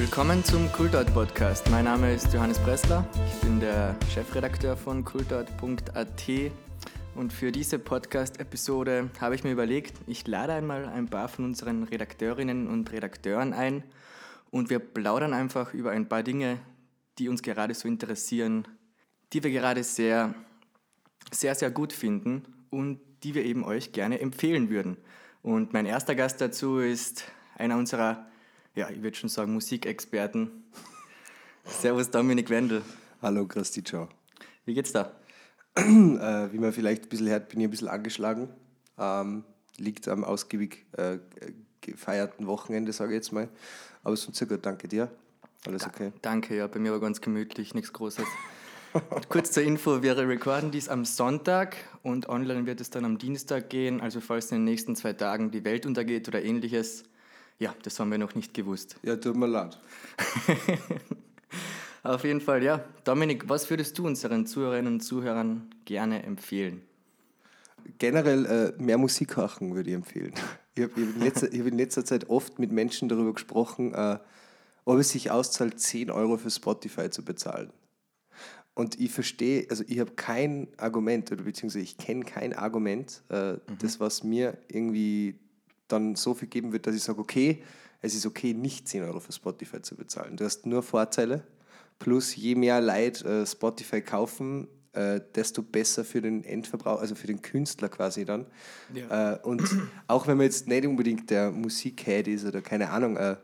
Willkommen zum Kultort Podcast. Mein Name ist Johannes Pressler. Ich bin der Chefredakteur von kultort.at und für diese Podcast-Episode habe ich mir überlegt, ich lade einmal ein paar von unseren Redakteurinnen und Redakteuren ein und wir plaudern einfach über ein paar Dinge, die uns gerade so interessieren, die wir gerade sehr, sehr, sehr gut finden und die wir eben euch gerne empfehlen würden. Und mein erster Gast dazu ist einer unserer, ja, ich würde schon sagen, Musikexperten. Servus Dominik Wendel. Hallo Christi, ciao. Wie geht's da? äh, wie man vielleicht ein bisschen hört, bin ich ein bisschen angeschlagen. Ähm, liegt am ausgiebig äh, gefeierten Wochenende, sage ich jetzt mal. Aber sonst sehr gut, danke dir. Alles okay? Danke, ja, bei mir war ganz gemütlich, nichts Großes. Kurz zur Info, wir recorden dies am Sonntag und online wird es dann am Dienstag gehen. Also falls in den nächsten zwei Tagen die Welt untergeht oder ähnliches, ja, das haben wir noch nicht gewusst. Ja, tut mir leid. Auf jeden Fall, ja. Dominik, was würdest du unseren Zuhörerinnen und Zuhörern gerne empfehlen? Generell äh, mehr Musik hören würde ich empfehlen. Ich habe in, hab in, letzter Zeit oft mit Menschen darüber gesprochen, äh, ob es sich auszahlt, 10 Euro für Spotify zu bezahlen. Und ich verstehe, also ich habe kein Argument, oder beziehungsweise ich kenne kein Argument, äh, mhm. das, was mir irgendwie dann so viel geben wird, dass ich sage, okay, es ist okay, nicht 10 Euro für Spotify zu bezahlen. Du hast nur Vorteile. Plus, je mehr Leute äh, Spotify kaufen, äh, desto besser für den Endverbraucher, also für den Künstler quasi dann. Ja. Äh, und auch wenn man jetzt nicht unbedingt der Musikhead ist oder keine Ahnung, äh,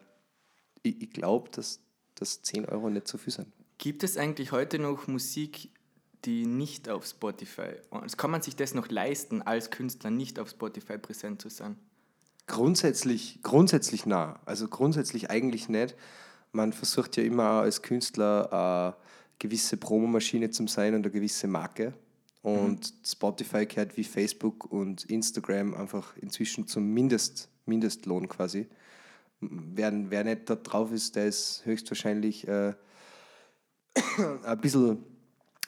ich, ich glaube, dass, dass 10 Euro nicht zu viel sind. Gibt es eigentlich heute noch Musik, die nicht auf Spotify, also kann man sich das noch leisten, als Künstler nicht auf Spotify präsent zu sein? Grundsätzlich, grundsätzlich nah. Also grundsätzlich eigentlich nicht man versucht ja immer als Künstler eine gewisse Promomaschine zu sein und eine gewisse Marke. Und mhm. Spotify gehört wie Facebook und Instagram einfach inzwischen zum Mindest, Mindestlohn quasi. Wer, wer nicht da drauf ist, der ist höchstwahrscheinlich äh, ein, bisschen, ein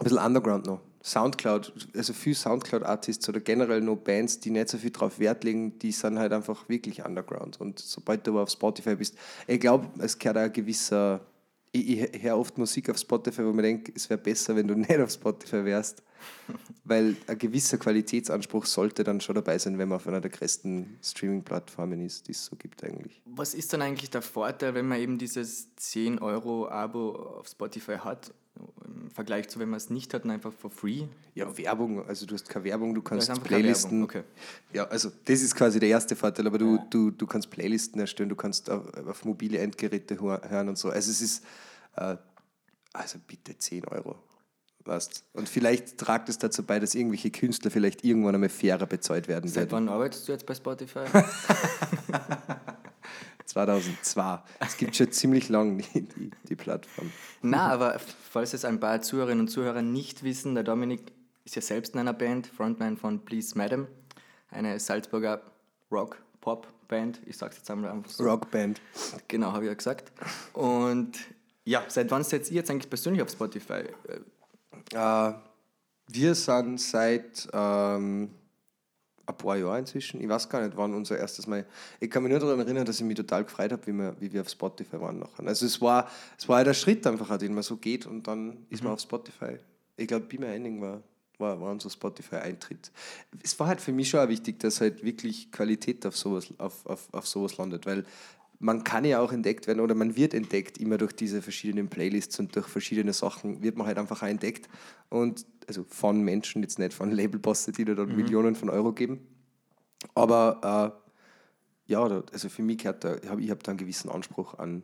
bisschen underground noch. Soundcloud, also viele Soundcloud-Artists oder generell nur Bands, die nicht so viel drauf Wert legen, die sind halt einfach wirklich underground. Und sobald du aber auf Spotify bist, ich glaube, es gehört ein gewisser. Ich, ich höre oft Musik auf Spotify, wo man denkt, es wäre besser, wenn du nicht auf Spotify wärst. Weil ein gewisser Qualitätsanspruch sollte dann schon dabei sein, wenn man auf einer der größten Streaming-Plattformen ist, die es so gibt eigentlich. Was ist dann eigentlich der Vorteil, wenn man eben dieses 10-Euro-Abo auf Spotify hat im Vergleich zu, wenn man es nicht hat einfach for free? Ja, Werbung, also du hast keine Werbung, du kannst Playlisten. Okay. Ja, also das ist quasi der erste Vorteil, aber du, ja. du, du kannst Playlisten erstellen, du kannst auf, auf mobile Endgeräte hören und so. Also es ist, äh, also bitte 10 Euro. Weißt. Und vielleicht tragt es dazu bei, dass irgendwelche Künstler vielleicht irgendwann einmal fairer bezahlt werden Seit werden. wann arbeitest du jetzt bei Spotify? 2002. Es gibt schon ziemlich lange die, die, die, Plattform. Na, aber falls es ein paar Zuhörerinnen und Zuhörer nicht wissen, der Dominik ist ja selbst in einer Band, Frontman von Please Madam, eine Salzburger Rock-Pop-Band. Ich sag's jetzt einmal einfach so. Rockband. Genau, habe ich ja gesagt. Und ja, seit wann seid ihr jetzt eigentlich persönlich auf Spotify? Äh, wir sind seit ähm, ein paar Jahre inzwischen. Ich weiß gar nicht, wann unser erstes Mal. Ich kann mich nur daran erinnern, dass ich mich total gefreut habe, wie wir, wie wir auf Spotify waren. Nachher. Also es war, es war der Schritt einfach, den man so geht und dann ist man mhm. auf Spotify. Ich glaube, Be My Ending war, war, war unser Spotify-Eintritt. Es war halt für mich schon auch wichtig, dass halt wirklich Qualität auf sowas, auf, auf, auf sowas landet, weil man kann ja auch entdeckt werden oder man wird entdeckt immer durch diese verschiedenen Playlists und durch verschiedene Sachen wird man halt einfach auch entdeckt und also von Menschen, jetzt nicht von Labelbosse, die da dann mhm. Millionen von Euro geben. Aber äh, ja, also für mich gehört da, ich habe hab da einen gewissen Anspruch an,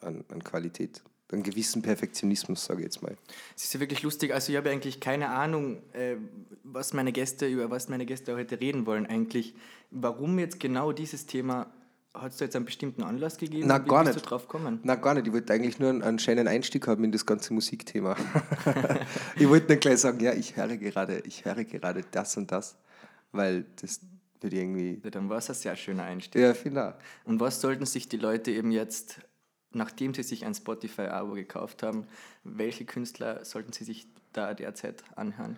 an, an Qualität einen gewissen Perfektionismus, sage ich jetzt mal. Es ist ja wirklich lustig. Also ich habe eigentlich keine Ahnung, äh, was meine Gäste über was meine Gäste heute reden wollen eigentlich. Warum jetzt genau dieses Thema hat es jetzt einen bestimmten Anlass gegeben? Na, gar nicht. Drauf kommen? Na, gar nicht. Ich wollte eigentlich nur einen, einen schönen Einstieg haben in das ganze Musikthema. ich wollte nicht gleich sagen, ja, ich höre gerade, ich höre gerade das und das, weil das wird irgendwie. Ja, dann war es ein sehr schöner Einstieg. Ja, finde Und was sollten sich die Leute eben jetzt, nachdem sie sich ein Spotify-Abo gekauft haben, welche Künstler sollten sie sich da derzeit anhören?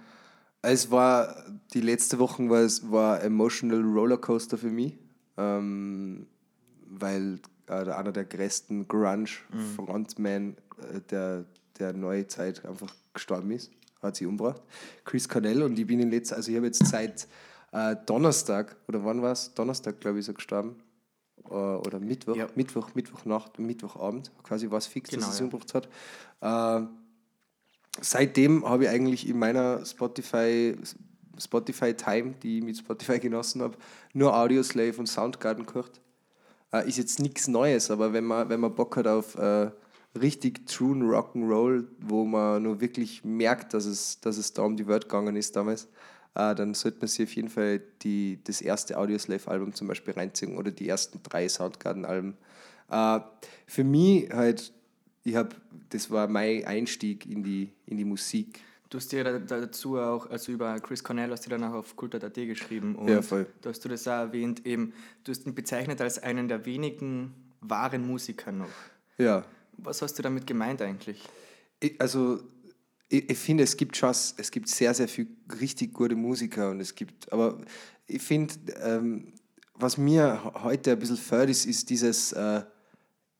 Es war, die letzte Woche war es war Emotional Rollercoaster für mich. Ähm, weil äh, einer der größten Grunge-Frontmen äh, der, der neuen Zeit einfach gestorben ist, hat sie umgebracht. Chris Cornell und ich bin in letzter, also ich habe jetzt seit äh, Donnerstag, oder wann war es? Donnerstag, glaube ich, ist er gestorben. Äh, oder Mittwoch, Ja. Mittwoch, Mittwochnacht, Mittwochabend, quasi war es fix, Genau, dass er sie ja. umgebracht hat. Äh, seitdem habe ich eigentlich in meiner Spotify Spotify Time, die ich mit Spotify genossen habe, nur Audioslave und Soundgarden gehört. Äh, ist jetzt nichts Neues, aber wenn man, wenn man Bock hat auf äh, richtig true Rock'n'Roll, wo man nur wirklich merkt, dass es, dass es da um die Welt gegangen ist damals, äh, dann sollte man sich auf jeden Fall die, das erste Audioslave-Album zum Beispiel reinziehen oder die ersten drei Soundgarden-Alben. Äh, für mich halt, ich habe, das war mein Einstieg in die, in die Musik. Du hast dir da- dazu auch, also über Chris Cornell hast du dann auch auf kultat.at geschrieben und Ja, voll. da hast du das auch erwähnt, eben, du hast ihn bezeichnet als einen der wenigen wahren Musiker noch. Ja. Was hast du damit gemeint eigentlich? Ich, also ich, ich finde, es gibt schon, es gibt sehr, sehr viel richtig gute Musiker und es gibt, aber ich finde, ähm, was mir he- heute ein bisschen fehlt, ist, ist dieses äh,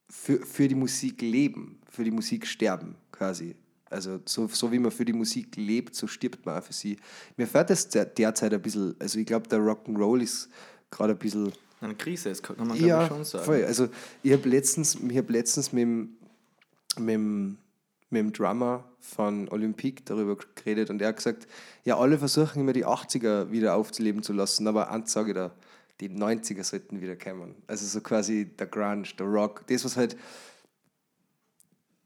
für, für die Musik leben, für die Musik sterben quasi. Also so, so wie man für die Musik lebt, so stirbt man auch für sie. Mir fehlt das der, derzeit ein bisschen, also ich glaube, der Rock'n'Roll ist gerade ein bisschen Eine Krise, das kann man ja, schon sagen. voll. Also ich habe letztens, ich hab letztens mit, dem- mit, dem- mit dem Drummer von Olympique darüber geredet und er hat gesagt, ja, alle versuchen immer die 80er wieder aufzuleben zu lassen, aber eins sage ich da, die 90er sollten wieder kommen. Also so quasi der Grunge, der Rock, das was halt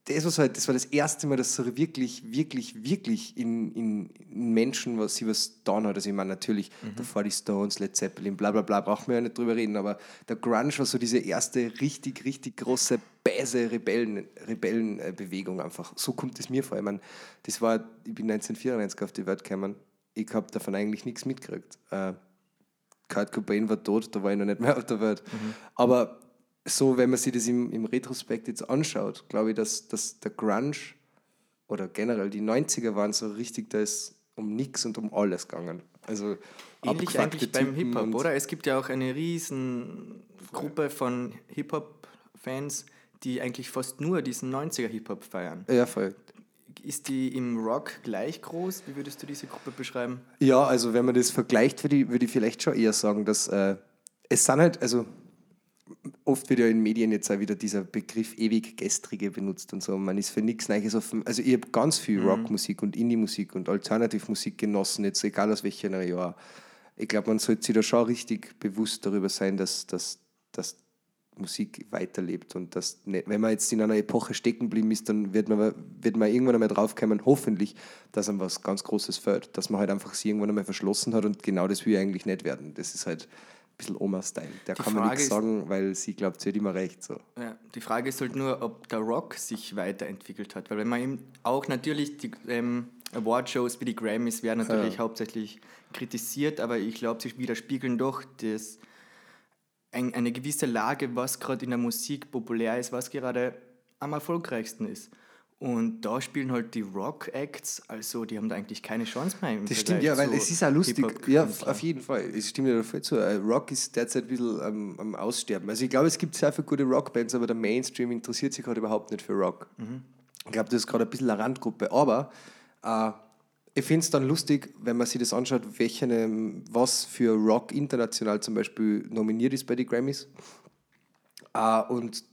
das, was halt, das war das erste Mal, dass so wirklich, wirklich, wirklich in, in, in Menschen was sie was getan hat. Also ich meine, natürlich, davor die Stones, Led Zeppelin, bla bla bla, brauchen wir ja nicht drüber reden, aber der Grunge war so diese erste richtig, richtig große, bäse Rebellen, Rebellenbewegung einfach. So kommt es mir vor. Ich meine, das war, ich bin 1994 auf die Welt gekommen, ich habe davon eigentlich nichts mitgekriegt. Äh, Kurt Cobain war tot, da war ich noch nicht mehr auf der Welt. Aber so, wenn man sich das im, im Retrospekt jetzt anschaut, glaube ich, dass, dass der Grunge oder generell die 90er waren so richtig, da ist um nichts und um alles gegangen. Also Ähnlich eigentlich beim Hip-Hop, oder? Es gibt ja auch eine riesen Gruppe von Hip-Hop-Fans, die eigentlich fast nur diesen 90er Hip-Hop feiern. Ja, voll. Ist die im Rock gleich groß? Wie würdest du diese Gruppe beschreiben? Ja, also wenn man das vergleicht, würde ich, würde ich vielleicht schon eher sagen, dass äh, es sind halt, also oft wird ja in Medien jetzt auch wieder dieser Begriff ewig Gestrige benutzt und so. Man ist für nichts Neues offen. Also ich habe ganz viel Rockmusik und Indie-Musik und Alternativmusik genossen, jetzt egal aus welcher Jahr. Ich glaube, man sollte sich da schon richtig bewusst darüber sein, dass, dass, dass Musik weiterlebt und dass, nicht, wenn man jetzt in einer Epoche stecken geblieben ist, dann wird man, wird man irgendwann einmal draufkommen, hoffentlich, dass einem was ganz Großes fällt, dass man halt einfach sie irgendwann einmal verschlossen hat und genau das will ich eigentlich nicht werden. Das ist halt bisschen Oma-Style. Der Die kann man Frage nichts ist- sagen, weil sie glaubt, sie hat immer recht. So. Ja, die Frage ist halt nur, ob der Rock sich weiterentwickelt hat. Weil wenn man eben auch natürlich die ähm, Awardshows wie die Grammys werden natürlich hauptsächlich kritisiert, aber ich glaube, sie widerspiegeln doch das, ein, eine gewisse Lage, was gerade in der Musik populär ist, was gerade am erfolgreichsten ist. Und da spielen halt die Rock-Acts, also die haben da eigentlich keine Chance mehr. Im Das stimmt, ja, weil es ist auch lustig. Ja, auf jeden Fall. Es stimmt ja voll zu. Äh, Rock ist derzeit ein bisschen am, am Aussterben. Also ich glaube, es gibt sehr viele gute Rockbands, aber der Mainstream interessiert sich gerade überhaupt nicht für Rock. Ich glaube, das ist gerade ein bisschen eine Randgruppe. Aber äh, ich finde es dann lustig, wenn man sich das anschaut, welche, ähm, was für Rock international zum Beispiel nominiert ist bei den Grammys. Äh, und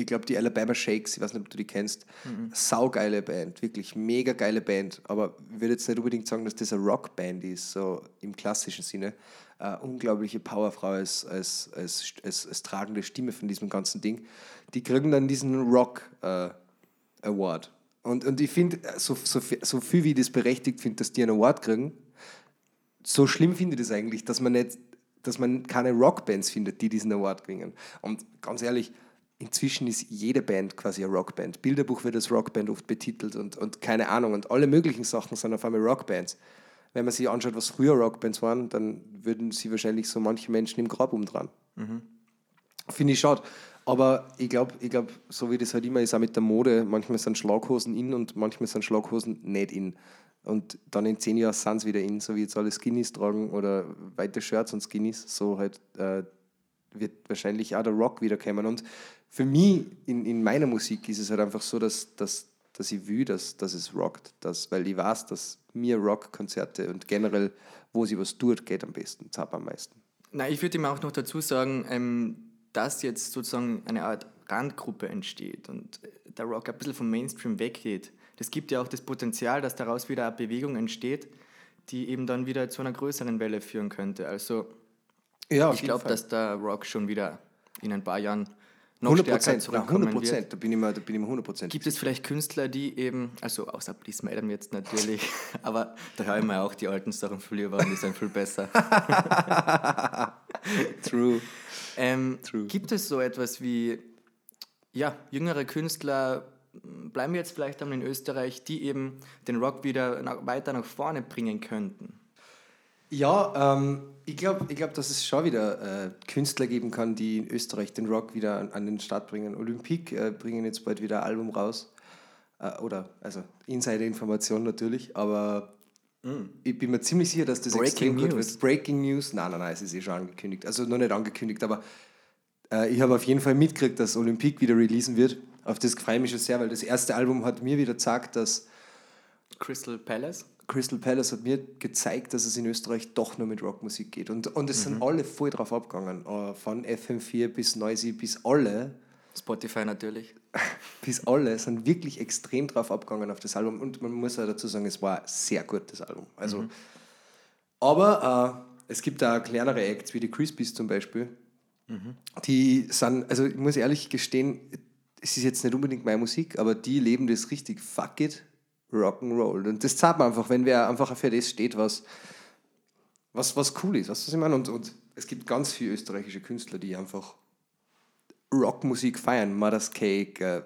ich glaube, die Alabama Shakes, ich weiß nicht, ob du die kennst, saugeile Band, wirklich mega geile Band, aber ich würde jetzt nicht unbedingt sagen, dass das eine Rockband ist, so im klassischen Sinne. Äh, unglaubliche Powerfrau als, als, als, als, als tragende Stimme von diesem ganzen Ding. Die kriegen dann diesen Rock äh, Award. Und, und ich finde, so, so, viel- so viel wie ich das berechtigt finde, dass die einen Award kriegen, so schlimm finde ich das eigentlich, dass man nicht, dass man keine Rockbands findet, die diesen Award kriegen. Und ganz ehrlich, inzwischen ist jede Band quasi eine Rockband. Bilderbuch wird als Rockband oft betitelt und, und keine Ahnung. Und alle möglichen Sachen sind auf einmal Rockbands. Wenn man sich anschaut, was früher Rockbands waren, dann würden sie wahrscheinlich so manche Menschen im Grab umdrehen. Finde ich schade. Aber ich glaube, ich glaub, so wie das halt immer ist, auch mit der Mode, manchmal sind Schlaghosen in und manchmal sind Schlaghosen nicht in. Und dann in zehn Jahren sind sie wieder in, so wie jetzt alle Skinnies tragen oder weite Shirts und Skinnies, so halt äh, wird wahrscheinlich auch der Rock wiederkommen. Und für mich in, in meiner Musik ist es halt einfach so, dass, dass, dass ich will, dass, dass es rockt. Dass, weil ich weiß, dass mir Rockkonzerte und generell, wo sie was tut, geht am besten, zahlt am meisten. Na, ich würde ihm auch noch dazu sagen, ähm, dass jetzt sozusagen eine Art Randgruppe entsteht und der Rock ein bisschen vom Mainstream weggeht. Das gibt ja auch das Potenzial, dass daraus wieder eine Bewegung entsteht, die eben dann wieder zu einer größeren Welle führen könnte. Also Ja, ich glaube, dass der Rock schon wieder in ein paar Jahren noch 100 stärker Prozent, zurückkommen 100 wird. Prozent, da bin ich mir, da bin ich mir 100 Prozent. Gibt es vielleicht Künstler, die eben, also außer Bliss Madam jetzt natürlich, aber da hören wir auch die alten Sachen früher waren, die sind viel besser. True. Ähm, True. Gibt es so etwas wie, ja, jüngere Künstler, bleiben wir jetzt vielleicht einmal in Österreich, die eben den Rock wieder nach, weiter nach vorne bringen könnten? Ja, ähm, ich glaube, ich glaub, dass es schon wieder äh, Künstler geben kann, die in Österreich den Rock wieder an, an den Start bringen. Olympique äh, bringen jetzt bald wieder ein Album raus. Äh, oder, also Insider-Information natürlich, aber ich bin mir ziemlich sicher, dass das Mm. Breaking extrem gut News. wird. Breaking News? Nein, nein, nein, es ist eh schon angekündigt. Also noch nicht angekündigt, aber äh, ich habe auf jeden Fall mitgekriegt, dass Olympique wieder releasen wird. Auf das freue ich mich schon sehr, weil das erste Album hat mir wieder gezeigt, dass Crystal Palace? Crystal Palace hat mir gezeigt, dass es in Österreich doch nur mit Rockmusik geht. Und, und es sind alle voll drauf abgegangen. Äh, Von FM4 bis Noisy bis alle, Spotify natürlich. bis alle sind wirklich extrem drauf abgegangen auf das Album. Und man muss auch dazu sagen, es war ein sehr gutes Album. Also, Aber äh, es gibt da kleinere Acts, wie die Crispies zum Beispiel. Die sind, also ich muss ehrlich gestehen, es ist jetzt nicht unbedingt meine Musik, aber die leben das richtig. Fuck it, Rock'n'Roll. Und das zeigt man einfach, wenn wer einfach für das steht, was, was, was cool ist. Weißt du, was ich meine? Und, und es gibt ganz viele österreichische Künstler, die einfach Rockmusik feiern. Mother's Cake, äh,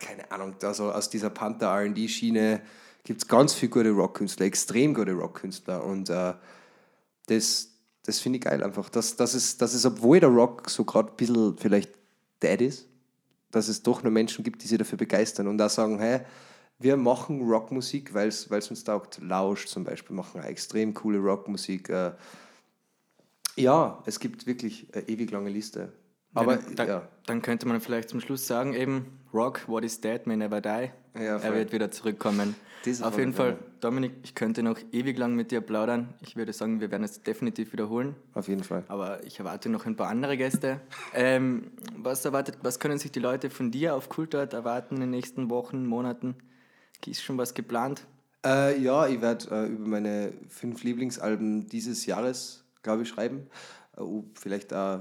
keine Ahnung, also aus dieser Panther RD-Schiene gibt es ganz viele gute Rockkünstler, extrem gute Rockkünstler. Und äh, das, das finde ich geil einfach. Dass, dass, es, dass es, obwohl der Rock so gerade ein bisschen vielleicht dead ist, dass es doch noch Menschen gibt, die sich dafür begeistern und auch sagen, hey, wir machen Rockmusik, weil es uns taugt. Lausch zum Beispiel machen extrem coole Rockmusik. Äh, ja, es gibt wirklich eine ewig lange Liste. Aber ja, dann, ja, dann könnte man vielleicht zum Schluss sagen, eben, Rock, what is dead, may never die. Ja, er wird wieder zurückkommen. Das Auf jeden Fall. Dominik, ich könnte noch ewig lang mit dir plaudern. Ich würde sagen, wir werden es definitiv wiederholen. auf jeden Fall. Aber ich erwarte noch ein paar andere Gäste. ähm, was, erwartet, was können sich die Leute von dir auf Kultort erwarten in den nächsten Wochen, Monaten? Ist schon was geplant? Äh, ja, ich werde äh, über meine fünf Lieblingsalben dieses Jahres, glaube ich, schreiben. Äh, vielleicht auch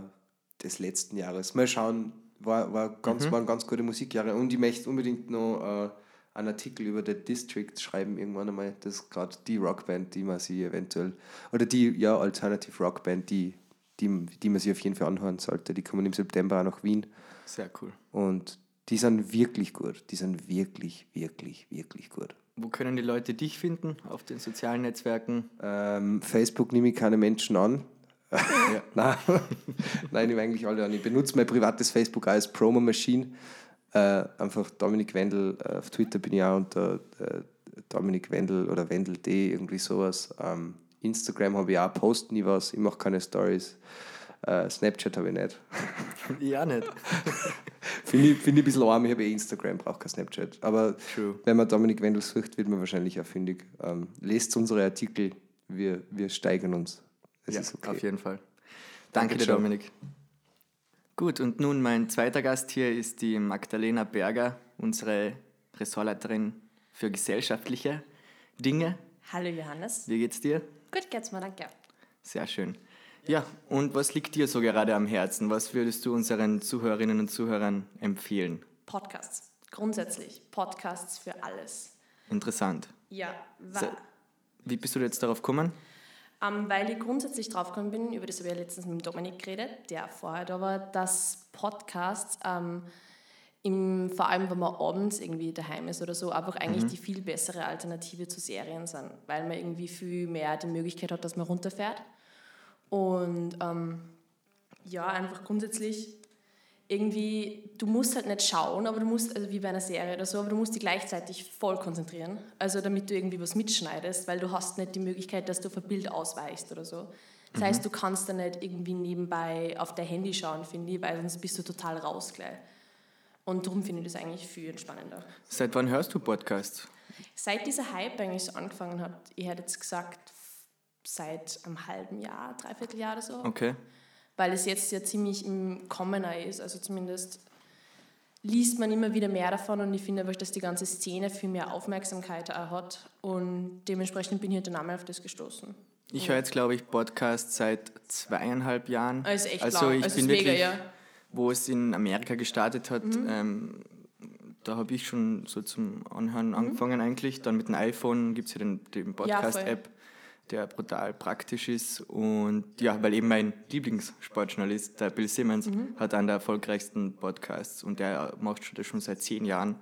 des letzten Jahres. Mal schauen, war, war ganz, waren ganz gute Musikjahre. Und ich möchte unbedingt noch äh, einen Artikel über The District schreiben, irgendwann einmal. Das ist gerade die Rockband, die man sich eventuell, oder die, ja, Alternative Rockband, die, die, die man sich auf jeden Fall anhören sollte. Die kommen im September auch nach Wien. Sehr cool. Und die sind wirklich gut. Die sind wirklich, wirklich, wirklich gut. Wo können die Leute dich finden? Auf den sozialen Netzwerken? Ähm, Facebook nehme ich keine Menschen an. Ja. Nein, Nein, ich nehme eigentlich alle an. Ich benutze mein privates Facebook als Promo-Machine. Äh, einfach Dominik Wendel, äh, auf Twitter bin ich auch unter äh, Dominik Wendel oder Wendel.d, irgendwie sowas. Ähm, Instagram habe ich auch, poste nie was, ich mache keine Stories. Äh, Snapchat habe ich nicht. ja, nicht. Finde ich, find ich ein bisschen arm, ich habe eh Instagram, brauche kein Snapchat. Aber True. wenn man Dominik Wendel sucht, wird man wahrscheinlich auch fündig. Ähm, lest unsere Artikel, wir, wir steigern uns. Es ja, ist okay. auf jeden Fall. Danke, Danke, dir. Dominik. Gut, und nun mein zweiter Gast hier ist die Magdalena Berger, unsere Ressortleiterin für gesellschaftliche Dinge. Hallo Johannes. Wie geht's dir? Gut geht's mir, danke. Sehr schön. Ja, und was liegt dir so gerade am Herzen? Was würdest du unseren Zuhörerinnen und Zuhörern empfehlen? Podcasts. Grundsätzlich Podcasts für alles. Interessant. Ja, So. Wie bist du jetzt darauf gekommen? ähm, weil ich grundsätzlich draufgekommen bin, über das habe ich ja letztens mit Dominik geredet, der vorher da war, dass Podcasts, ähm, im, vor allem wenn man abends irgendwie daheim ist oder so, einfach eigentlich die viel bessere Alternative zu Serien sind, weil man irgendwie viel mehr die Möglichkeit hat, dass man runterfährt. Und ähm, ja, einfach grundsätzlich irgendwie, du musst halt nicht schauen, aber du musst, also wie bei einer Serie oder so, aber du musst dich gleichzeitig voll konzentrieren. Also damit du irgendwie was mitschneidest, weil du hast nicht die Möglichkeit, dass du ein Bild ausweichst oder so. Das heißt, du kannst da nicht irgendwie nebenbei auf dein Handy schauen, finde ich, weil sonst bist du total raus gleich. Und darum finde ich das eigentlich viel entspannender. Seit wann hörst du Podcasts? Seit dieser Hype eigentlich so angefangen hat, ich hätte jetzt gesagt, seit einem halben Jahr, dreiviertel Jahr oder so. Okay. Weil es jetzt ja ziemlich im Commoner ist, also zumindest liest man immer wieder mehr davon und ich finde einfach, dass die ganze Szene viel mehr Aufmerksamkeit auch hat und dementsprechend bin ich halt dann einmal auf das gestoßen. Ich höre jetzt, glaube ich, Podcasts seit zweieinhalb Jahren. Also echt also ich Also bin ist mega, wirklich, ja. Mhm. wo es in Amerika gestartet hat, ähm, da habe ich schon so zum Anhören angefangen eigentlich. Dann mit dem iPhone gibt es ja den, den Podcast-App, der brutal praktisch ist. Und ja, weil eben mein Lieblingssportjournalist, der Bill Simmons, Mhm. hat einen der erfolgreichsten Podcasts und der macht das schon seit zehn Jahren.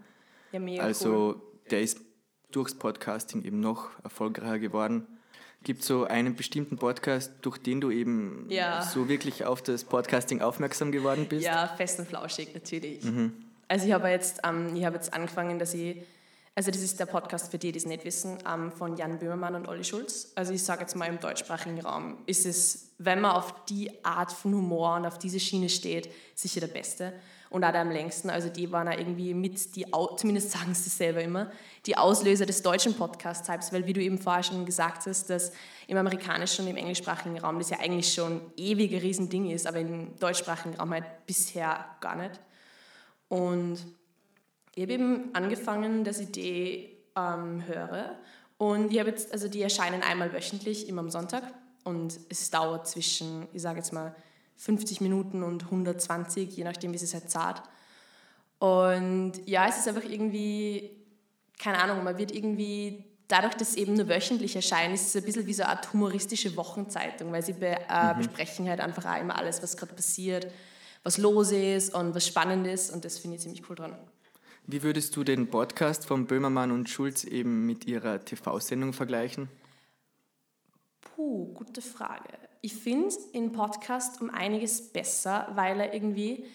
Ja, mega Also cool. der ist durchs Podcasting eben noch erfolgreicher geworden. Gibt so einen bestimmten Podcast, durch den du eben Ja. so wirklich auf das Podcasting aufmerksam geworden bist? Ja, fest und flauschig, natürlich. Mhm. Also ich habe jetzt, ähm, ich habe jetzt angefangen, dass ich, also das ist der Podcast für die, die es nicht wissen, ähm, von Jan Böhmermann und Olli Schulz. Also ich sage jetzt mal im deutschsprachigen Raum, ist es, wenn man auf die Art von Humor und auf diese Schiene steht, sicher der Beste. Und auch der am längsten. Also die waren auch irgendwie mit, die, zumindest sagen sie es selber immer, die Auslöser des deutschen Podcast-Types, weil wie du eben vorher schon gesagt hast, dass im amerikanischen und im englischsprachigen Raum das ja eigentlich schon ewig ein Riesending ist, aber im deutschsprachigen Raum halt bisher gar nicht. Und ich habe eben angefangen, dass ich die ähm, höre. Und ich habe jetzt, also die erscheinen einmal wöchentlich, immer am Sonntag. Und es dauert zwischen, ich sage jetzt mal, 50 Minuten und 120, je nachdem, wie es halt zart. Und ja, es ist einfach irgendwie, keine Ahnung, man wird irgendwie, dadurch, dass es eben nur wöchentlich erscheint, ist es ein bisschen wie so eine Art humoristische Wochenzeitung, weil sie be äh, besprechen halt einfach auch immer alles, was gerade passiert, was los ist und was spannend ist. Und das finde ich ziemlich cool dran. Wie würdest du den Podcast von Böhmermann und Schulz eben mit ihrer TV-Sendung vergleichen? Puh, gute Frage. Ich finde in Podcast um einiges besser, weil er irgendwie,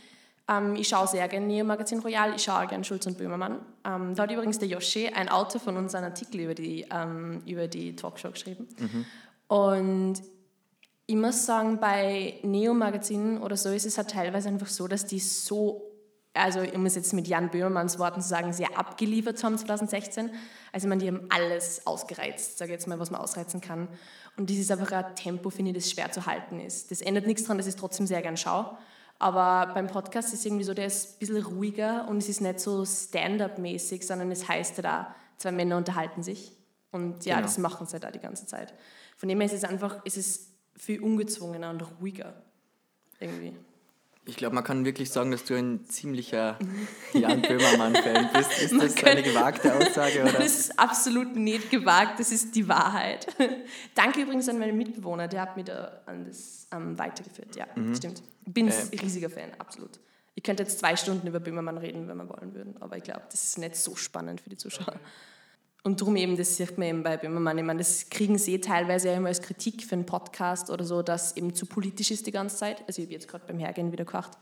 ähm, ich schaue sehr gerne Neo Magazin Royal, ich schaue gerne Schulz und Böhmermann. Ähm, da hat übrigens der Yoshi, ein Autor von uns, einen Artikel über die, ähm, über die Talkshow geschrieben. Und ich muss sagen, bei Neo Magazin oder so ist es halt teilweise einfach so, dass die so, also um es jetzt mit Jan Böhmermanns Worten zu sagen, sehr abgeliefert haben 2016. Also ich meine, die haben alles ausgereizt, sage ich jetzt mal, was man ausreizen kann. Und das ist einfach ein Tempo, finde ich, das schwer zu halten ist. Das ändert nichts daran, dass ich es trotzdem sehr gern schaue. Aber beim Podcast ist irgendwie so, der ist ein bisschen ruhiger und es ist nicht so Stand-up-mäßig, sondern es heißt ja da, zwei Männer unterhalten sich. Und ja, Genau. das machen sie halt da die ganze Zeit. Von dem her ist es einfach, ist es viel ungezwungener und ruhiger. Irgendwie. Ich glaube, man kann wirklich sagen, dass du ein ziemlicher Jan Böhmermann-Fan bist. Ist Man das kann- eine gewagte Aussage? Oder? Das ist absolut nicht gewagt, das ist die Wahrheit. Danke übrigens an meinen Mitbewohner, der hat mich da an das ähm, weitergeführt. Ja, stimmt. Ich bin ein riesiger Fan, absolut. Ich könnte jetzt zwei Stunden über Böhmermann reden, wenn wir wollen würden, aber ich glaube, das ist nicht so spannend für die Zuschauer. Und darum eben, das sieht man eben bei Böhmermann. Ich meine, das kriegen sie teilweise ja immer als Kritik für einen Podcast oder so, dass eben zu politisch ist die ganze Zeit. Also ich habe jetzt gerade beim Hergehen wieder gekocht.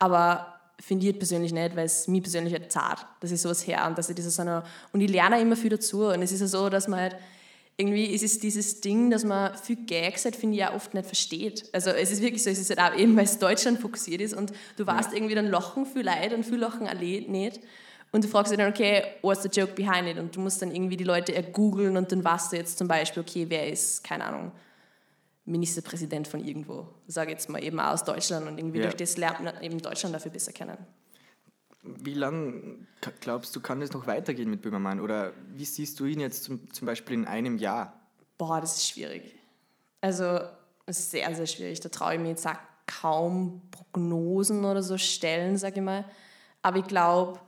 Aber finde ich persönlich nicht, weil es mir persönlich halt zart, dass ich sowas her und dass ich das so eine, und ich lerne immer viel dazu und es ist ja so, dass man halt irgendwie ist es dieses Ding, dass man viel Gags halt, finde ich, auch oft nicht versteht. Also es ist wirklich so, es ist halt auch eben, weil es Deutschland fokussiert ist und du weißt irgendwie, dann lachen viel Leute und viel lachen alle nicht. Und du fragst dich dann, okay, what's the joke behind it? Und du musst dann irgendwie die Leute googeln und dann weißt du jetzt zum Beispiel, okay, wer ist, keine Ahnung, Ministerpräsident von irgendwo, sage jetzt mal eben aus Deutschland und irgendwie Ja. durch das lernt man eben Deutschland dafür besser kennen. Wie lange glaubst du, kann es noch weitergehen mit Böhmermann? Oder wie siehst du ihn jetzt zum, zum Beispiel in einem Jahr? Boah, das ist schwierig. Also, es ist sehr, sehr schwierig. Da traue ich mir jetzt auch kaum Prognosen oder so stellen, sage ich mal. Aber ich glaube,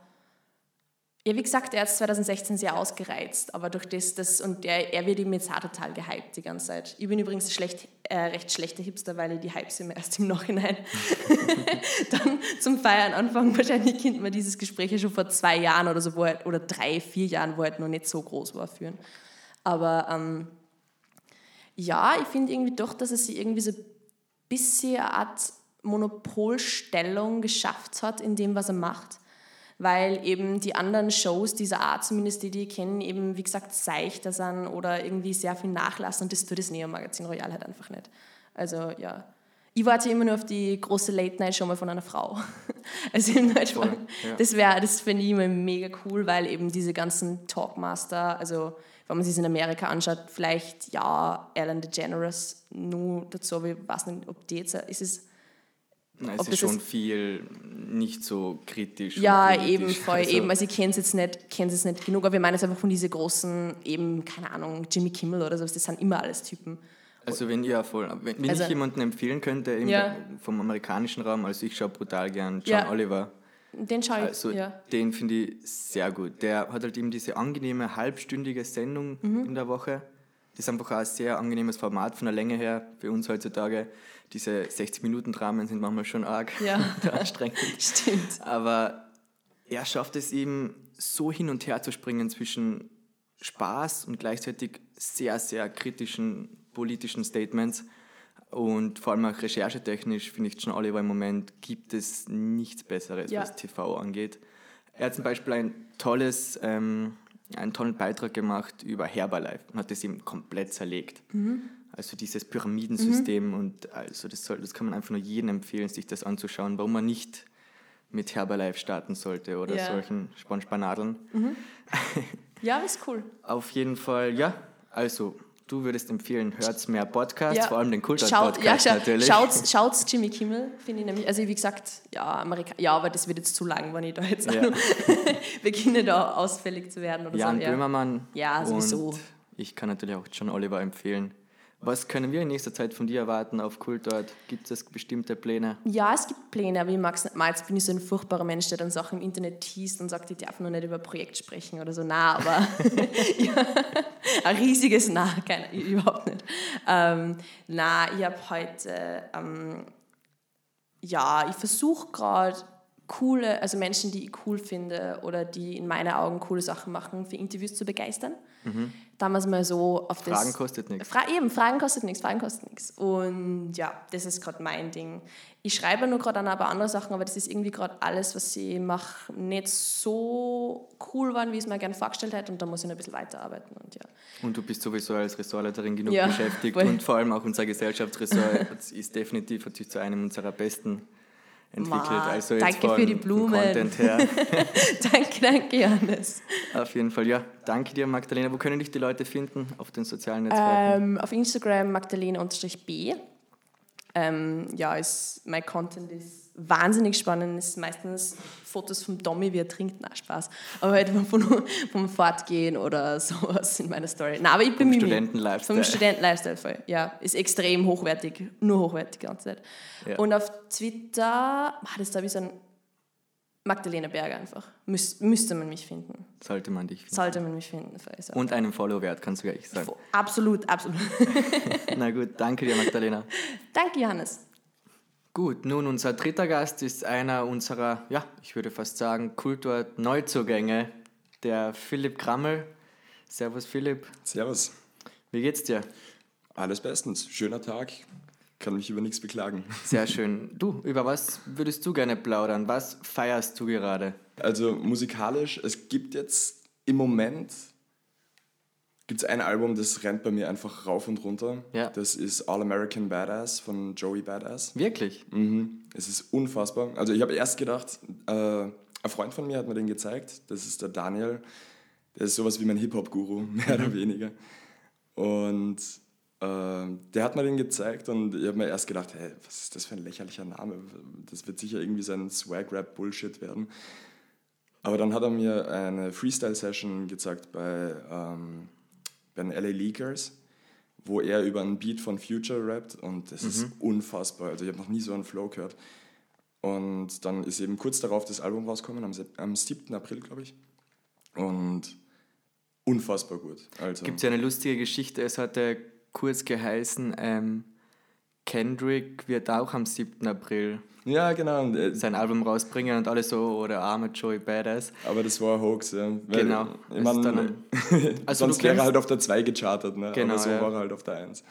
ja, wie gesagt, er hat es 2016 sehr ausgereizt, aber durch das, das und er, er wird ihm jetzt auch total gehypt die ganze Zeit. Ich bin übrigens schlecht, äh, recht schlechter Hipster, weil ich die Hypes immer erst im Nachhinein dann zum Feiern anfangen. Wahrscheinlich kennt man dieses Gespräch ja schon vor zwei Jahren oder so, wo er, oder drei, vier Jahren, wo er halt noch nicht so groß war, führen. Aber ähm, ja, ich finde irgendwie doch, dass er sich irgendwie so ein bisschen eine Art Monopolstellung geschafft hat in dem, was er macht. Weil eben die anderen Shows dieser Art, zumindest die, die ich kenne, eben wie gesagt seichter sind oder irgendwie sehr viel nachlassen und das tut das Neo-Magazin Royal halt einfach nicht. Also ja. Ich warte immer nur auf die große Late-Night-Show mal von einer Frau. Also in Deutschland. Voll, ja. Das wäre, das finde ich immer mega cool, weil eben diese ganzen Talkmaster, also wenn man sich in Amerika anschaut, vielleicht ja, Ellen DeGeneres nur dazu, aber ich weiß nicht, ob die jetzt, ist es Nein, Ob es ist schon viel nicht so kritisch. Ja, eben, voll, Also, eben. Also ich kenne es jetzt nicht, kenn's jetzt nicht genug, aber wir meinen jetzt einfach von diesen großen, eben, keine Ahnung, Jimmy Kimmel oder so, das sind immer alles Typen. Also wenn ihr voll, wenn, Also- ich jemanden empfehlen könnte Ja. vom amerikanischen Raum, also ich schaue brutal gern John Ja. Oliver. Den schaue ich, Also ja. den finde ich sehr gut. Der hat halt eben diese angenehme halbstündige Sendung Mhm. in der Woche. Das ist einfach auch ein sehr angenehmes Format von der Länge her für uns heutzutage. Diese 60-Minuten-Dramen sind manchmal schon arg Ja. anstrengend. Stimmt. Aber er schafft es eben so hin und her zu springen zwischen Spaß und gleichzeitig sehr, sehr kritischen politischen Statements. Und vor allem auch recherchetechnisch finde ich John Oliver im Moment gibt es nichts Besseres, Ja. was TV angeht. Er hat zum Beispiel ein tolles, ähm, einen tollen Beitrag gemacht über Herbalife und hat das eben komplett zerlegt. Also dieses Pyramidensystem und also das, soll, das kann man einfach nur jedem empfehlen, sich das anzuschauen, warum man nicht mit Herbalife starten sollte oder Ja. solchen Spongespanadeln. Ja, ist cool. Auf jeden Fall, ja. Also, du würdest empfehlen, hört mehr Podcasts, Ja. vor allem den Schaut, ja, scha natürlich. schaut's, schaut's Jimmy Kimmel, finde ich nämlich. Also wie gesagt, ja, Amerika ja, aber das wird jetzt zu lang, wenn ich da jetzt Ja. beginne, da ausfällig zu werden oder Jan so. Böhmermann. Ja, sowieso. Und ich kann natürlich auch John Oliver empfehlen. Was können wir in nächster Zeit von dir erwarten auf Kultort? Gibt es bestimmte Pläne? Ja, es gibt Pläne, aber ich mag's nicht mal. Jetzt bin ich so ein furchtbarer Mensch, der dann Sachen im Internet teast und sagt, ich darf noch nicht über Projekt sprechen oder so. Na, aber ja, ein riesiges Na, überhaupt nicht. Ähm, na, ich habe heute, ähm, ja, ich versuche gerade coole, also Menschen, die ich cool finde oder die in meinen Augen coole Sachen machen, für Interviews zu begeistern. Damals mal so auf das. Mhm. Fragen kostet nichts. Fra eben, Fragen kostet nichts, Fragen kostet nichts. Und ja, das ist gerade mein Ding. Ich schreibe nur gerade an ein paar andere Sachen, aber das ist irgendwie gerade alles, was ich mache, nicht so cool waren, wie ich es mir gerne vorgestellt hätte. Und da muss ich noch ein bisschen weiterarbeiten. Und ja. Und du bist sowieso als Ressortleiterin genug Ja, beschäftigt voll. und vor allem auch unser Gesellschaftsressort ist definitiv hat sich zu einem unserer besten entwickelt. Ma, also jetzt danke von, für die Blumen. Content her. danke, danke, Johannes. Auf jeden Fall, ja. Danke dir, Magdalena. Wo können dich die Leute finden? Auf den sozialen Netzwerken? Ähm, auf Instagram magdalena-b. Ähm, ja, ist, mein Content ist wahnsinnig spannend. Es ist meistens Fotos vom Tommy, wie er trinkt. Na, Spaß. Aber halt vom, vom Fortgehen oder sowas in meiner Story. Na, aber ich bin Studenten-Lifestyle. Vom Studenten-Lifestyle, voll. Ja, ist extrem hochwertig. Nur hochwertig die ganze Zeit. Ja. Und auf Twitter, ah, das da wie so ein Magdalena Berger einfach. Müs müsste man mich finden. Sollte man dich finden. Sollte man mich finden. Und einen Follow wert, kannst du gleich sagen. Absolut, absolut. Na gut, danke dir, Magdalena. Danke, Johannes. Gut, nun unser dritter Gast ist einer unserer, ja, ich würde fast sagen, Kultur-Neuzugänge, der Philipp Krammel. Servus Philipp, Servus. wie geht's dir? Alles bestens. Schöner Tag. Kann mich über nichts beklagen. Sehr schön. Du, über was würdest du gerne plaudern? Was feierst du gerade? Also musikalisch, es gibt jetzt im Moment gibt's ein Album, das rennt bei mir einfach rauf und runter. Ja. Das ist All American Badass von Joey Badass. Wirklich? Mhm. Es ist unfassbar. Also ich habe erst gedacht, äh, ein Freund von mir hat mir den gezeigt. Das ist der Daniel. Der ist sowas wie mein Hip-Hop-Guru, mehr oder weniger. Und der hat mir den gezeigt und ich habe mir erst gedacht, hey, was ist das für ein lächerlicher Name? Das wird sicher irgendwie so ein Swag-Rap-Bullshit werden. Aber dann hat er mir eine Freestyle-Session gezeigt bei, ähm, bei den LA Leakers, wo er über einen Beat von Future rappt und das ist unfassbar. Also ich habe noch nie so einen Flow gehört. Und dann ist eben kurz darauf das Album rausgekommen, am, am 7. April, glaube ich. Und unfassbar gut. Also, Gibt es ja eine lustige Geschichte. Es hatte kurz geheißen, ähm, Kendrick wird auch am 7. April ja, genau. Äh, sein Album rausbringen und alle so, oder arme Joey Badass. aber das war ein Hoax, ja. Weil, Genau. Ich mein, dann- Also sonst du wäre er halt auf der 2 gechartet, ne? Genau, aber so ja. war er halt auf der 1.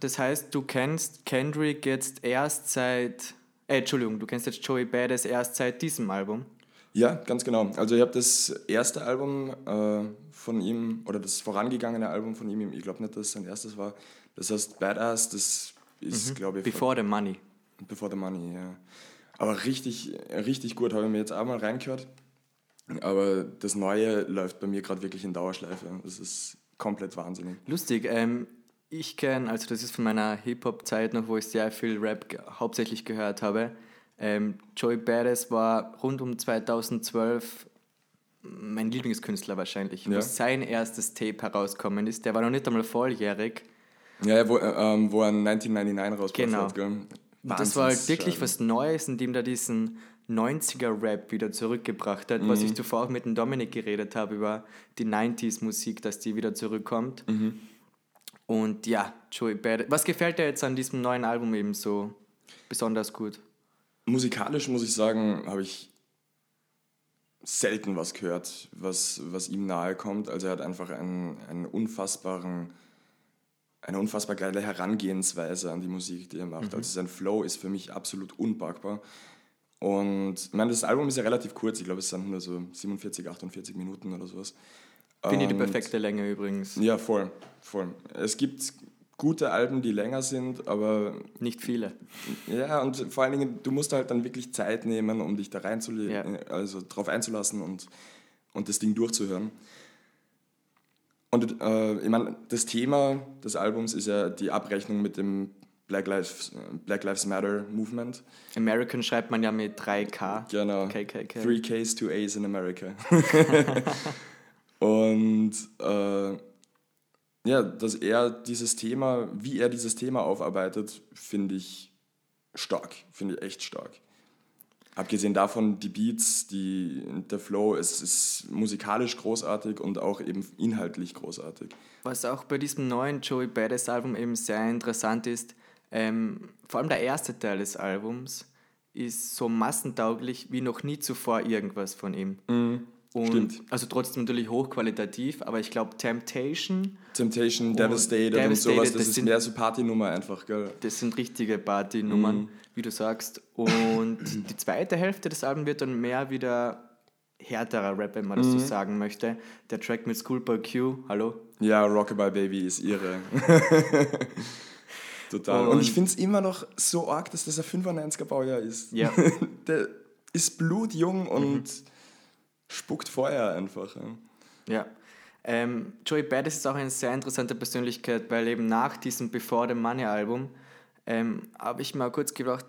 Das heißt, du kennst Kendrick jetzt erst seit, äh, Entschuldigung, du kennst jetzt Joey Badass erst seit diesem Album. Ja, ganz genau. Also ich habe das erste Album äh, von ihm, oder das vorangegangene Album von ihm, ich glaube nicht, dass es sein erstes war, das heißt Badass, das ist, glaube ich, Before the Money. Before the Money, ja. Aber richtig, richtig gut, habe ich mir jetzt auch mal reingehört. Aber das Neue läuft bei mir gerade wirklich in Dauerschleife. Das ist komplett wahnsinnig. Lustig, ähm, ich kenne, also das ist von meiner Hip-Hop-Zeit noch, wo ich sehr viel Rap hauptsächlich gehört habe. Ähm, Joey Badass war rund um 2012 mein Lieblingskünstler wahrscheinlich, Ja. wo sein erstes Tape herausgekommen ist. Der war noch nicht einmal volljährig. Ja, wo, äh, ähm, wo er 1999 rausgebracht Genau. hat. Gell? Und das war halt Wahnsinns- wirklich was Neues, indem er diesen 90er-Rap wieder zurückgebracht hat, was ich zuvor auch mit dem Dominik geredet habe über die 90s-Musik, dass die wieder zurückkommt. Und ja, Joey Badass. Was gefällt dir jetzt an diesem neuen Album eben so besonders gut? Musikalisch muss ich sagen, habe ich selten was gehört, was, was ihm nahe kommt. Also er hat einfach einen, einen unfassbaren, eine unfassbar geile Herangehensweise an die Musik, die er macht. Also sein Flow ist für mich absolut unpackbar. Und ich meine, das Album ist ja relativ kurz, ich glaube, es sind nur so 47, 48 Minuten oder sowas. Finde ich die perfekte Länge übrigens. Ja, voll, voll. Es gibt gute Alben, die länger sind, aber Nicht viele. ja, und vor allen Dingen, du musst halt dann wirklich Zeit nehmen, um dich da reinzulegen, Ja. also drauf einzulassen und, und das Ding durchzuhören. Und äh, ich meine, das Thema des Albums ist ja die Abrechnung mit dem Black Lives, Black Lives Matter Movement. American schreibt man ja mit 3K. Genau. KKK. Three Ks, two A's in America. und äh, ja, dass er dieses Thema, wie er dieses Thema aufarbeitet, finde ich stark. Finde ich echt stark. Abgesehen davon, die Beats, die, der Flow, es ist musikalisch großartig und auch eben inhaltlich großartig. Was auch bei diesem neuen Joey Badass Album eben sehr interessant ist, ähm, vor allem der erste Teil des Albums ist so massentauglich wie noch nie zuvor irgendwas von ihm. Und stimmt. Also trotzdem natürlich hochqualitativ, aber ich glaube Temptation, Temptation, Devastated, und Devastated, sowas, das, das ist sind- mehr so Partynummer einfach, gell? das sind richtige Partynummern, Mhm. wie du sagst. Und die zweite Hälfte des Albums wird dann mehr wieder härterer Rap, wenn man das Mhm. so sagen möchte. Der Track mit Schoolboy Q, hallo? Ja, Rockabye Baby ist irre. Total. Und, Und- ich finde es immer noch so arg, dass das ein 95er Baujahr ist. Ja. Der ist blutjung und spuckt Feuer einfach. ja. Ähm, Joey Badass ist auch eine sehr interessante Persönlichkeit, weil eben nach diesem Before the Money Album ähm, habe ich mal kurz gedacht,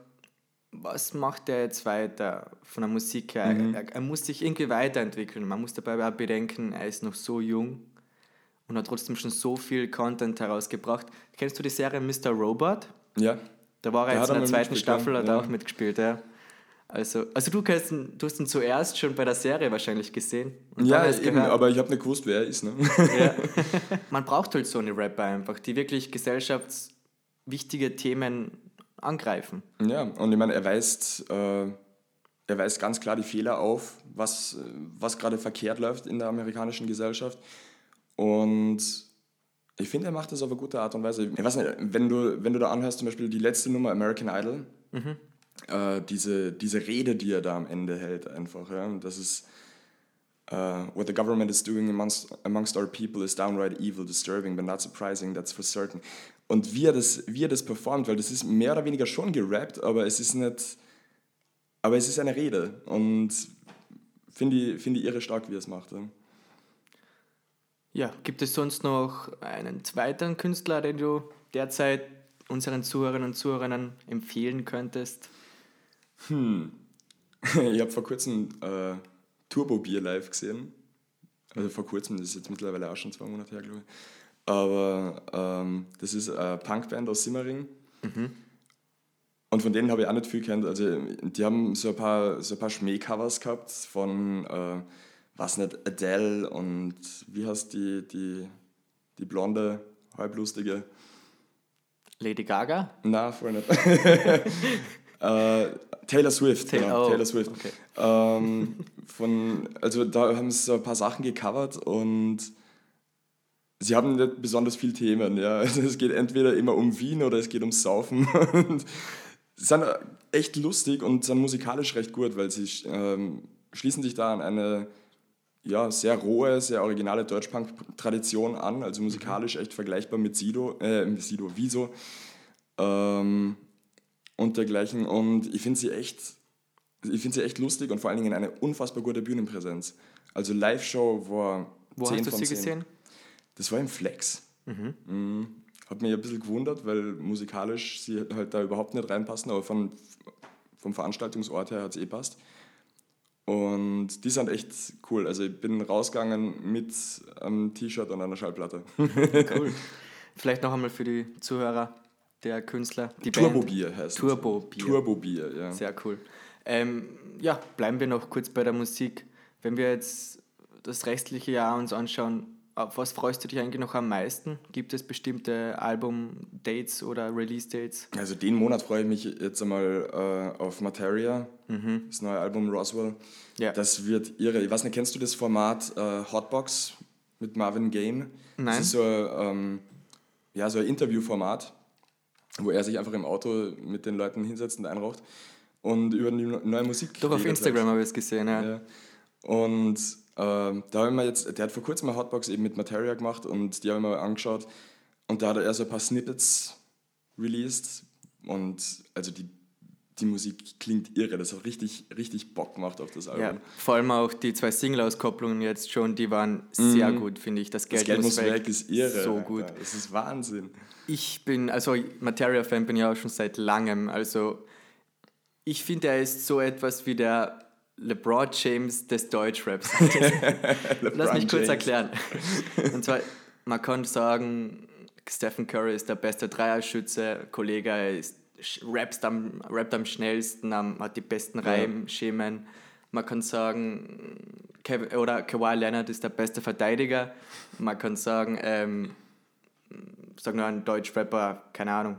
was macht er jetzt weiter von der Musik her? Er, er muss sich irgendwie weiterentwickeln. Man muss dabei auch bedenken, er ist noch so jung und hat trotzdem schon so viel Content herausgebracht. Kennst du die Serie Mr. Robot? Ja. Da war er jetzt in er der zweiten Staffel, hat ja. er auch mitgespielt, ja. Also, also du, kennst ihn, du hast ihn zuerst schon bei der Serie wahrscheinlich gesehen. Ja, eben, gehört. aber ich habe nicht gewusst, wer er ist. Ne? Ja. Man braucht halt so eine Rapper einfach, die wirklich gesellschaftswichtige Themen angreifen. ja, und ich meine, er weist, äh, er weist ganz klar die Fehler auf, was, was gerade verkehrt läuft in der amerikanischen Gesellschaft. Und ich finde, er macht das auf eine gute Art und Weise. Ich weiß nicht, wenn du, wenn du da anhörst, zum Beispiel die letzte Nummer American Idol, äh, diese, diese Rede, die er da am Ende hält, einfach. Ja, das ist. Uh, what the government is doing amongst, amongst our people is downright evil, disturbing, but not surprising, that's for certain. Und wie er das, wie er das performt, weil das ist mehr oder weniger schon gerappt, aber es ist nicht. Aber es ist eine Rede. Und finde ich, finde ich irre stark, wie er es macht. Ja. Ja, gibt es sonst noch einen zweiten Künstler, den du derzeit unseren Zuhörerinnen und Zuhörern empfehlen könntest? Ich habe vor kurzem äh, Turbo Bier live gesehen. Also vor kurzem, das ist jetzt mittlerweile auch schon zwei Monate her, glaube ich. Aber ähm, das ist eine Punkband aus Simmering. Und von denen habe ich auch nicht viel kennt. Also die haben so ein paar, so ein paar Schmähcovers gehabt von, äh, was nicht, Adele und wie heißt die, die, die blonde, halblustige? Lady Gaga? Na, voll nicht. äh, Taylor Swift, Ta- genau, oh, Taylor Swift. okay. Ähm, von, also da haben sie ein paar Sachen gecovert und sie haben nicht besonders viele Themen. Ja. Also es geht entweder immer um Wien oder es geht ums Saufen. Und sie sind echt lustig und sind musikalisch recht gut, weil sie ähm, schließen sich da an eine ja, sehr rohe, sehr originale Deutschpunk-Tradition an, also musikalisch echt vergleichbar mit Sido, äh, mit Sido, Wieso. ähm, und dergleichen. Und ich finde sie echt, ich finde sie echt lustig und vor allen Dingen eine unfassbar gute Bühnenpräsenz. Also Live-Show war Wo 10 hast du von sie 10. gesehen? Das war im Flex. Mhm. Hat mich ein bisschen gewundert, weil musikalisch sie halt da überhaupt nicht reinpassen, aber von, vom Veranstaltungsort her hat es eh passt. Und die sind echt cool. Also ich bin rausgegangen mit einem T-Shirt und einer Schallplatte. Cool. Vielleicht noch einmal für die Zuhörer, der Künstler, die Turbo Band. Bier heißt es. Turbo Bier. Turbo Bier, ja. Sehr cool. Ähm, ja, bleiben wir noch kurz bei der Musik. Wenn wir jetzt das restliche Jahr uns anschauen, auf was freust du dich eigentlich noch am meisten? Gibt es bestimmte Album-Dates oder Release-Dates? Also den Monat freue ich mich jetzt einmal äh, auf Materia, das neue Album Roswell. Mhm. Ja. Das wird irre. Ich weiß nicht, kennst du das Format äh, Hotbox mit Marvin Gaye? Nein. Das ist so, ähm, ja, so ein Interviewformat, wo er sich einfach im Auto mit den Leuten hinsetzt und einraucht und über die neue Musik Doch, auf. Instagram habe ich es gesehen, ja. Ja. Und ähm, da habe ich mir jetzt, der hat vor kurzem eine Hotbox eben mit Materia gemacht und die habe ich mir angeschaut und da hat er so ein paar Snippets released und also die, die Musik klingt irre, das hat richtig, richtig Bock gemacht auf das Album. Ja, vor allem auch die zwei Single-Auskopplungen jetzt schon, die waren sehr gut, finde ich. Das Mhm. Das Geld, Geld muss weg, ist irre. So Alter. gut. Das ist Wahnsinn. Ich bin, also Materia-Fan bin ja auch schon seit langem. Also ich finde, er ist so etwas wie der LeBron James des Deutschraps. Lass mich kurz James. erklären. Und zwar, man kann sagen, Stephen Curry ist der beste Dreierschütze, Kollege ist, rappt, am, rappt am schnellsten, am, hat die besten Reimschemen. Man kann sagen, Kev oder Kawhi Leonard ist der beste Verteidiger. Man kann sagen, ähm, sag nur ein Deutschrapper, keine Ahnung.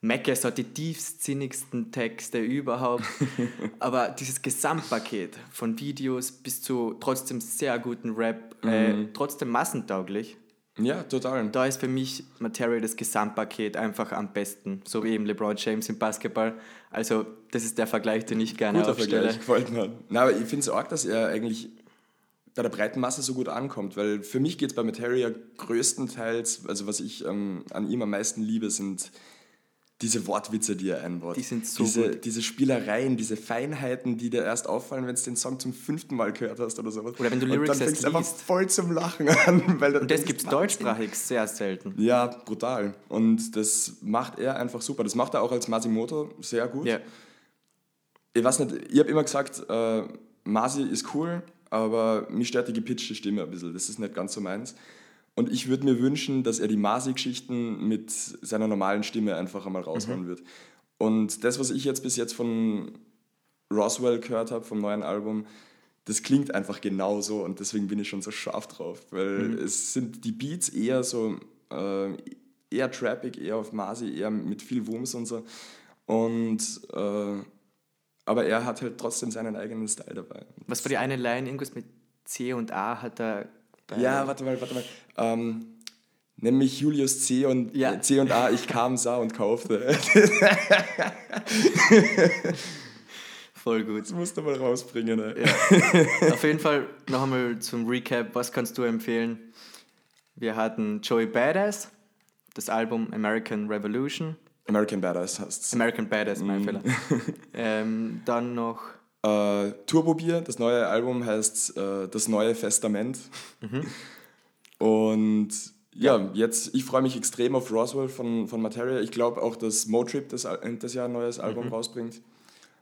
Mackes hat die tiefsinnigsten Texte überhaupt. Aber dieses Gesamtpaket von Videos bis zu trotzdem sehr guten Rap, äh, trotzdem massentauglich, Ja, total. da ist für mich Material das Gesamtpaket einfach am besten. So wie eben LeBron James im Basketball. Also, das ist der Vergleich, den ich gerne Guter aufstelle. Vergleich, gefällt mir. Na, aber ich finde es arg, dass er eigentlich bei der breiten Masse so gut ankommt, weil für mich geht es bei Materia größtenteils, also was ich ähm, an ihm am meisten liebe, sind diese Wortwitze, die er einbaut. Die sind so diese, gut. Diese Spielereien, diese Feinheiten, die dir erst auffallen, wenn du den Song zum fünften Mal gehört hast oder sowas. Oder wenn du Und Lyrics dann erst fängst du einfach voll zum Lachen an. Weil Und das gibt es deutschsprachig sehr selten. Ja, brutal. Und das macht er einfach super. Das macht er auch als Masimoto sehr gut Ja. ich weiß nicht, ich habe immer gesagt, äh, Masi ist cool, aber mich stört die gepitchte Stimme ein bisschen. Das ist nicht ganz so meins. Und ich würde mir wünschen, dass er die Masi-Geschichten mit seiner normalen Stimme einfach einmal raushauen wird. Und das, was ich jetzt bis jetzt von Roswell gehört habe, vom neuen Album, das klingt einfach genau so und deswegen bin ich schon so scharf drauf, weil es sind die Beats eher so, äh, eher trappig, eher auf Masi, eher mit viel Wumms und so. Und äh, aber er hat halt trotzdem seinen eigenen Style dabei. Was war die eine Line? Irgendwas mit C und A hat er. Bei- Ja, warte mal, warte mal. Ähm, nämlich Julius C und Ja. C und A, ich kam, sah und kaufte. Voll gut. Das musst du mal rausbringen. Ey. Auf jeden Fall noch einmal zum Recap. Was kannst du empfehlen? Wir hatten Joey Badass, das Album American Revolution. American Badass heißt American Badass, mein Mhm. Fehler. ähm, dann noch Äh, Turbo Bier, das neue Album heißt äh, Das neue Festament. Und ja, jetzt, ich freue mich extrem auf Roswell von, von Materia. Ich glaube auch, dass Motrip das, Al- das Jahr ein neues Album rausbringt.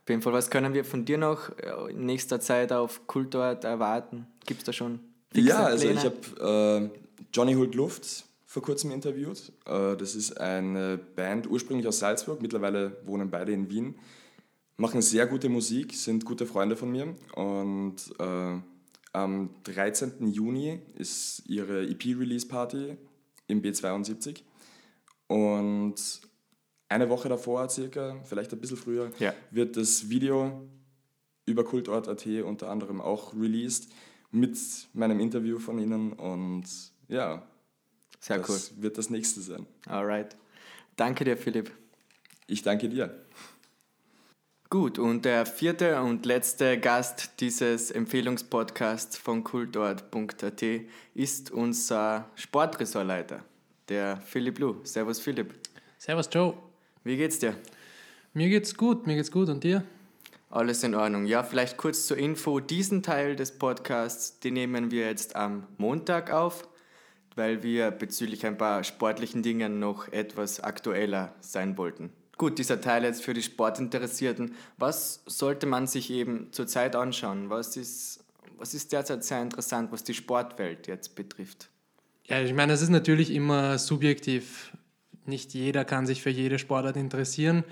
Auf jeden Fall, was können wir von dir noch äh, in nächster Zeit auf Kultort erwarten? Gibt es da schon fixe Ja, also Pläne? ich habe äh, Johnny Holt Luft vor kurzem interviewt. Äh, das ist eine Band ursprünglich aus Salzburg, mittlerweile wohnen beide in Wien. Machen sehr gute Musik, sind gute Freunde von mir. Und äh, am 13. Juni ist ihre EP-Release-Party im B72. Und eine Woche davor, circa, vielleicht ein bisschen früher, Ja. wird das Video über Kultort.at unter anderem auch released mit meinem Interview von ihnen. Und ja, Sehr cool. das wird das nächste sein. Alright. Danke dir, Philipp. Ich danke dir. Gut, und der vierte und letzte Gast dieses Empfehlungspodcasts von kultort.at ist unser Sportressortleiter, der Philipp Lu. Servus, Philipp. Servus Joe. Wie geht's dir? Mir geht's gut, mir geht's gut. Und dir? Alles in Ordnung. Ja, vielleicht kurz zur Info. Diesen Teil des Podcasts, den nehmen wir jetzt am Montag auf, weil wir bezüglich ein paar sportlichen Dingen noch etwas aktueller sein wollten. Gut, dieser Teil jetzt für die Sportinteressierten. Was sollte man sich eben zurzeit anschauen? Was ist, was ist derzeit sehr interessant, was die Sportwelt jetzt betrifft? Ja, ich meine, es ist natürlich immer subjektiv. Nicht jeder kann sich für jede Sportart interessieren.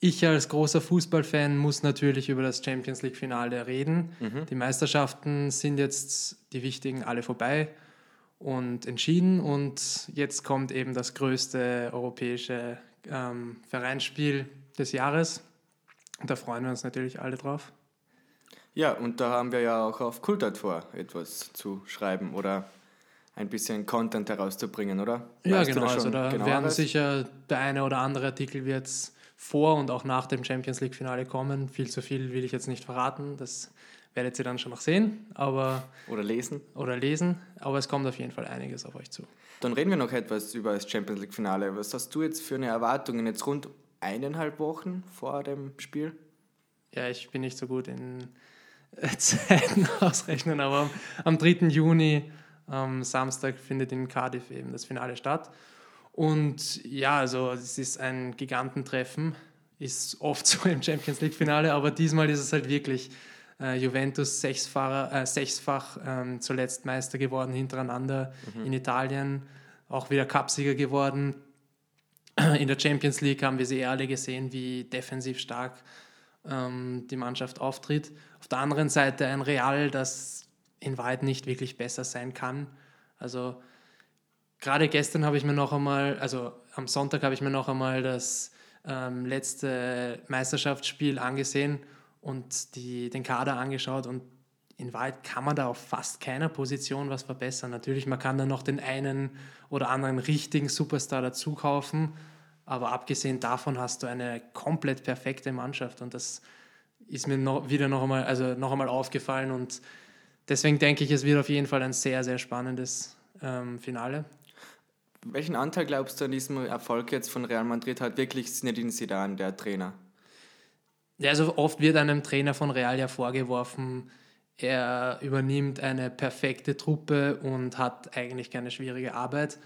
Ich als großer Fußballfan muss natürlich über das Champions League-Finale reden. Mhm. Die Meisterschaften sind jetzt, die wichtigen, alle vorbei und entschieden. Und jetzt kommt eben das größte europäische ähm, Vereinsspiel des Jahres. Und da freuen wir uns natürlich alle drauf. Ja, und da haben wir ja auch auf Kultat vor, etwas zu schreiben oder ein bisschen Content herauszubringen, oder? Ja, weißt genau. Also da werden sicher der eine oder andere Artikel wird vor und auch nach dem Champions League Finale kommen. Viel zu viel will ich jetzt nicht verraten. Das werdet ihr dann schon noch sehen. Aber oder lesen. Oder lesen. Aber es kommt auf jeden Fall einiges auf euch zu. Dann reden wir noch etwas über das Champions League Finale. Was hast du jetzt für eine Erwartungen jetzt rund eineinhalb Wochen vor dem Spiel? Ja, ich bin nicht so gut in Zeiten ausrechnen, aber am 3. Juni am Samstag findet in Cardiff eben das Finale statt. Und ja, also es ist ein Gigantentreffen, ist oft so im Champions League-Finale, aber diesmal ist es halt wirklich äh, Juventus sechsfach, äh, sechsfach ähm, zuletzt Meister geworden hintereinander mhm. in Italien, auch wieder Cupsieger geworden. In der Champions League haben wir sie alle gesehen, wie defensiv stark ähm, die Mannschaft auftritt. Auf der anderen Seite ein Real, das in Wahrheit nicht wirklich besser sein kann. Also gerade gestern habe ich mir noch einmal, also am Sonntag habe ich mir noch einmal das ähm, letzte Meisterschaftsspiel angesehen und die, den Kader angeschaut und in Wahrheit kann man da auf fast keiner Position was verbessern. Natürlich, man kann da noch den einen oder anderen richtigen Superstar dazu kaufen, aber abgesehen davon hast du eine komplett perfekte Mannschaft und das ist mir noch, wieder noch einmal, also noch einmal aufgefallen und deswegen denke ich, es wird auf jeden Fall ein sehr, sehr spannendes ähm, Finale. Welchen Anteil glaubst du an diesem Erfolg jetzt von Real Madrid hat wirklich Zinedine Zidane, der Trainer? Also oft wird einem Trainer von Real ja vorgeworfen, er übernimmt eine perfekte Truppe und hat eigentlich keine schwierige Arbeit.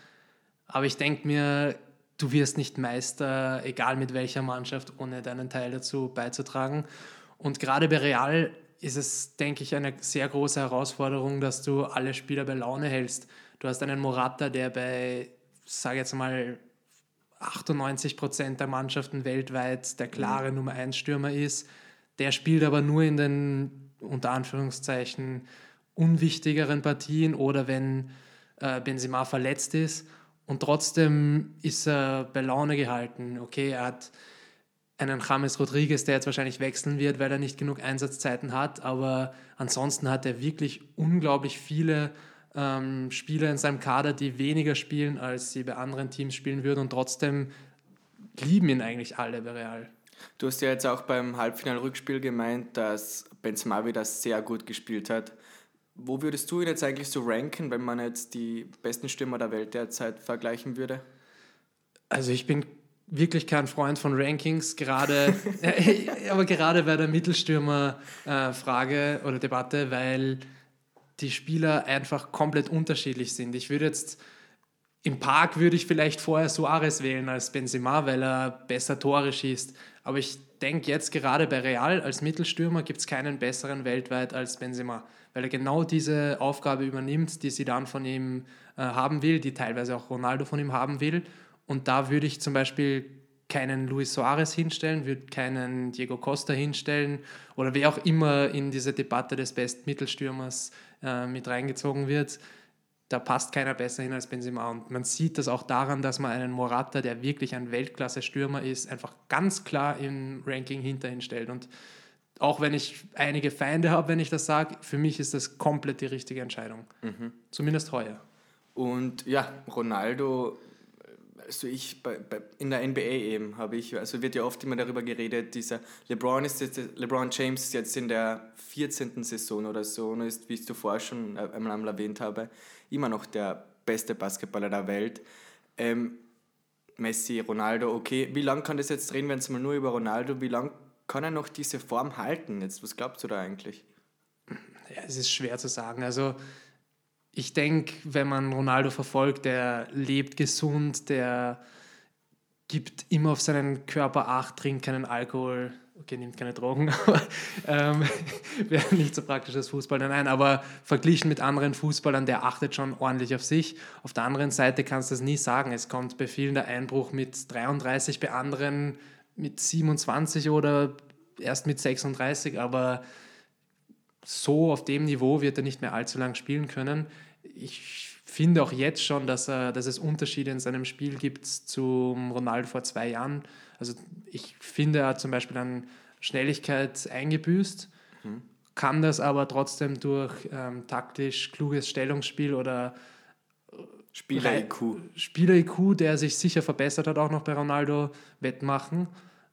Aber ich denke mir, du wirst nicht Meister, egal mit welcher Mannschaft, ohne deinen Teil dazu beizutragen. Und gerade bei Real ist es, denke ich, eine sehr große Herausforderung, dass du alle Spieler bei Laune hältst. Du hast einen Morata, der bei, sage jetzt mal, 98 Prozent der Mannschaften weltweit der klare mhm. Nummer 1 Stürmer ist. Der spielt aber nur in den unter Anführungszeichen unwichtigeren Partien oder wenn äh, Benzema verletzt ist. Und trotzdem ist er bei Laune gehalten. Okay, er hat einen James Rodriguez, der jetzt wahrscheinlich wechseln wird, weil er nicht genug Einsatzzeiten hat. Aber ansonsten hat er wirklich unglaublich viele ähm, Spieler in seinem Kader, die weniger spielen, als sie bei anderen Teams spielen würden. Und trotzdem lieben ihn eigentlich alle bei Real. Du hast ja jetzt auch beim Halbfinal-Rückspiel gemeint, dass Benzema wieder sehr gut gespielt hat. Wo würdest du ihn jetzt eigentlich so ranken, wenn man jetzt die besten Stürmer der Welt derzeit vergleichen würde? Also ich bin wirklich kein Freund von Rankings, gerade, aber gerade bei der Mittelstürmer-Frage äh, oder Debatte, weil die Spieler einfach komplett unterschiedlich sind. Ich würde jetzt im Park würde ich vielleicht vorher Suarez wählen als Benzema, weil er besser Tore schießt. Aber ich denke jetzt gerade bei Real als Mittelstürmer gibt es keinen besseren weltweit als Benzema, weil er genau diese Aufgabe übernimmt, die sie dann von ihm äh, haben will, die teilweise auch Ronaldo von ihm haben will. Und da würde ich zum Beispiel keinen Luis Suarez hinstellen, würde keinen Diego Costa hinstellen oder wer auch immer in diese Debatte des besten Mittelstürmers äh, mit reingezogen wird da passt keiner besser hin als Benzema. Und man sieht das auch daran, dass man einen Morata, der wirklich ein Weltklasse-Stürmer ist, einfach ganz klar im Ranking hinter ihn stellt. Und auch wenn ich einige Feinde habe, wenn ich das sage, für mich ist das komplett die richtige Entscheidung. Mhm. Zumindest heuer. Und ja, Ronaldo, also ich bei, bei, in der NBA eben habe ich, also wird ja oft immer darüber geredet, dieser LeBron ist jetzt, LeBron James ist jetzt in der 14. Saison oder so und ist, wie ich zuvor schon einmal erwähnt habe, immer noch der beste Basketballer der Welt. Ähm, Messi, Ronaldo, okay, wie lange kann das jetzt drehen, wenn es mal nur über Ronaldo, wie lange kann er noch diese Form halten? Jetzt, was glaubst du da eigentlich? Ja, es ist schwer zu sagen. Also ich denke, wenn man Ronaldo verfolgt, der lebt gesund, der gibt immer auf seinen Körper Acht, trinkt keinen Alkohol, okay, nimmt keine Drogen, aber ähm, wäre nicht so praktisch als Fußballer, nein, aber verglichen mit anderen Fußballern, der achtet schon ordentlich auf sich. Auf der anderen Seite kannst du das nie sagen. Es kommt bei vielen der Einbruch mit 33, bei anderen mit 27 oder erst mit 36, aber so auf dem Niveau wird er nicht mehr allzu lang spielen können. Ich finde auch jetzt schon, dass, er, dass es Unterschiede in seinem Spiel gibt zum Ronaldo vor zwei Jahren. Also ich finde, er hat zum Beispiel an Schnelligkeit eingebüßt, mhm. kann das aber trotzdem durch ähm, taktisch kluges Stellungsspiel oder Spieler-IQ. Spieler-IQ, der sich sicher verbessert hat, auch noch bei Ronaldo, wettmachen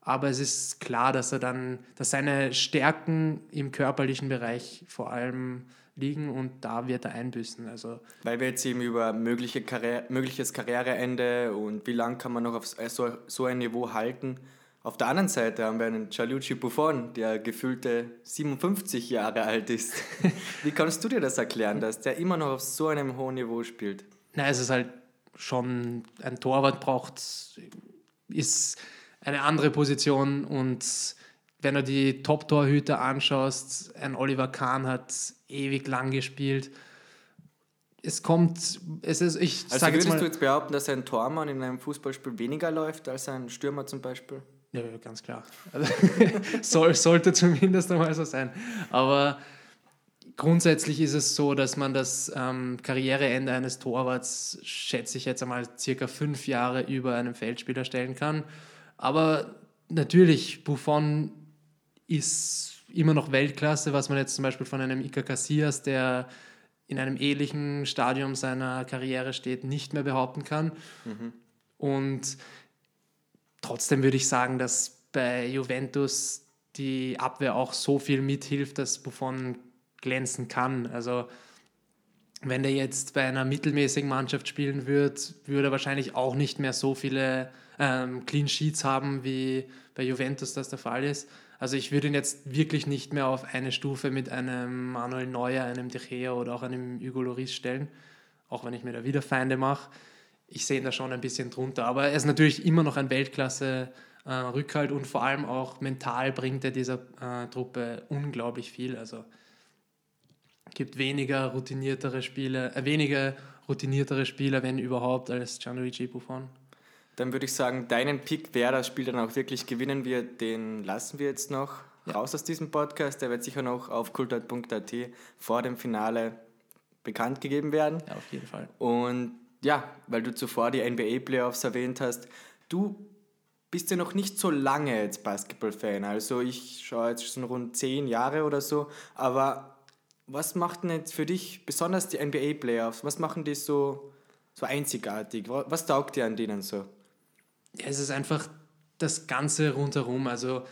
aber es ist klar, dass er dann, dass seine Stärken im körperlichen Bereich vor allem liegen und da wird er einbüßen. Also Weil wir jetzt eben über mögliche Karriere, mögliches Karriereende und wie lange kann man noch auf so, so ein Niveau halten. Auf der anderen Seite haben wir einen Gianluigi Buffon, der gefühlte 57 Jahre alt ist. Wie kannst du dir das erklären, dass der immer noch auf so einem hohen Niveau spielt? Na, es ist halt schon, ein Torwart braucht, ist eine andere Position und wenn du die Top-Torhüter anschaust, ein Oliver Kahn hat ewig lang gespielt. Es kommt, es ist, ich also sage jetzt mal, du jetzt behaupten, dass ein Tormann in einem Fußballspiel weniger läuft als ein Stürmer zum Beispiel? Ja, ganz klar. Also, soll, sollte zumindest einmal so sein. Aber grundsätzlich ist es so, dass man das ähm, Karriereende eines Torwarts, schätze ich jetzt einmal, circa fünf Jahre über einem Feldspieler stellen kann. Aber natürlich, Buffon ist immer noch Weltklasse, was man jetzt zum Beispiel von einem Iker Casillas, der in einem ähnlichen Stadium seiner Karriere steht, nicht mehr behaupten kann. Mhm. Und trotzdem würde ich sagen, dass bei Juventus die Abwehr auch so viel mithilft, dass Buffon glänzen kann. Also wenn der jetzt bei einer mittelmäßigen Mannschaft spielen würde, würde er wahrscheinlich auch nicht mehr so viele ähm, Clean Sheets haben, wie bei Juventus das der Fall ist. Also ich würde ihn jetzt wirklich nicht mehr auf eine Stufe mit einem Manuel Neuer, einem De Gea oder auch einem Hugo Loris stellen, auch wenn ich mir da wieder Feinde mache. Ich sehe ihn da schon ein bisschen drunter, aber er ist natürlich immer noch ein Weltklasse äh, Rückhalt und vor allem auch mental bringt er dieser äh, Truppe unglaublich viel. Also gibt weniger routiniertere Spieler, äh, weniger routiniertere Spieler, wenn überhaupt, als Gianluigi Buffon. Dann würde ich sagen, deinen Pick, wer das Spiel dann auch wirklich gewinnen wird, den lassen wir jetzt noch ja. raus aus diesem Podcast. Der wird sicher noch auf kultart.at vor dem Finale bekannt gegeben werden. Ja, auf jeden Fall. Und ja, weil du zuvor die NBA-Playoffs erwähnt hast, du bist ja noch nicht so lange jetzt Basketball-Fan. Also ich schaue jetzt schon rund zehn Jahre oder so. Aber was macht denn jetzt für dich besonders die NBA-Playoffs? Was machen die so, so einzigartig? Was taugt dir an denen so? Ja, es ist einfach das Ganze rundherum. Also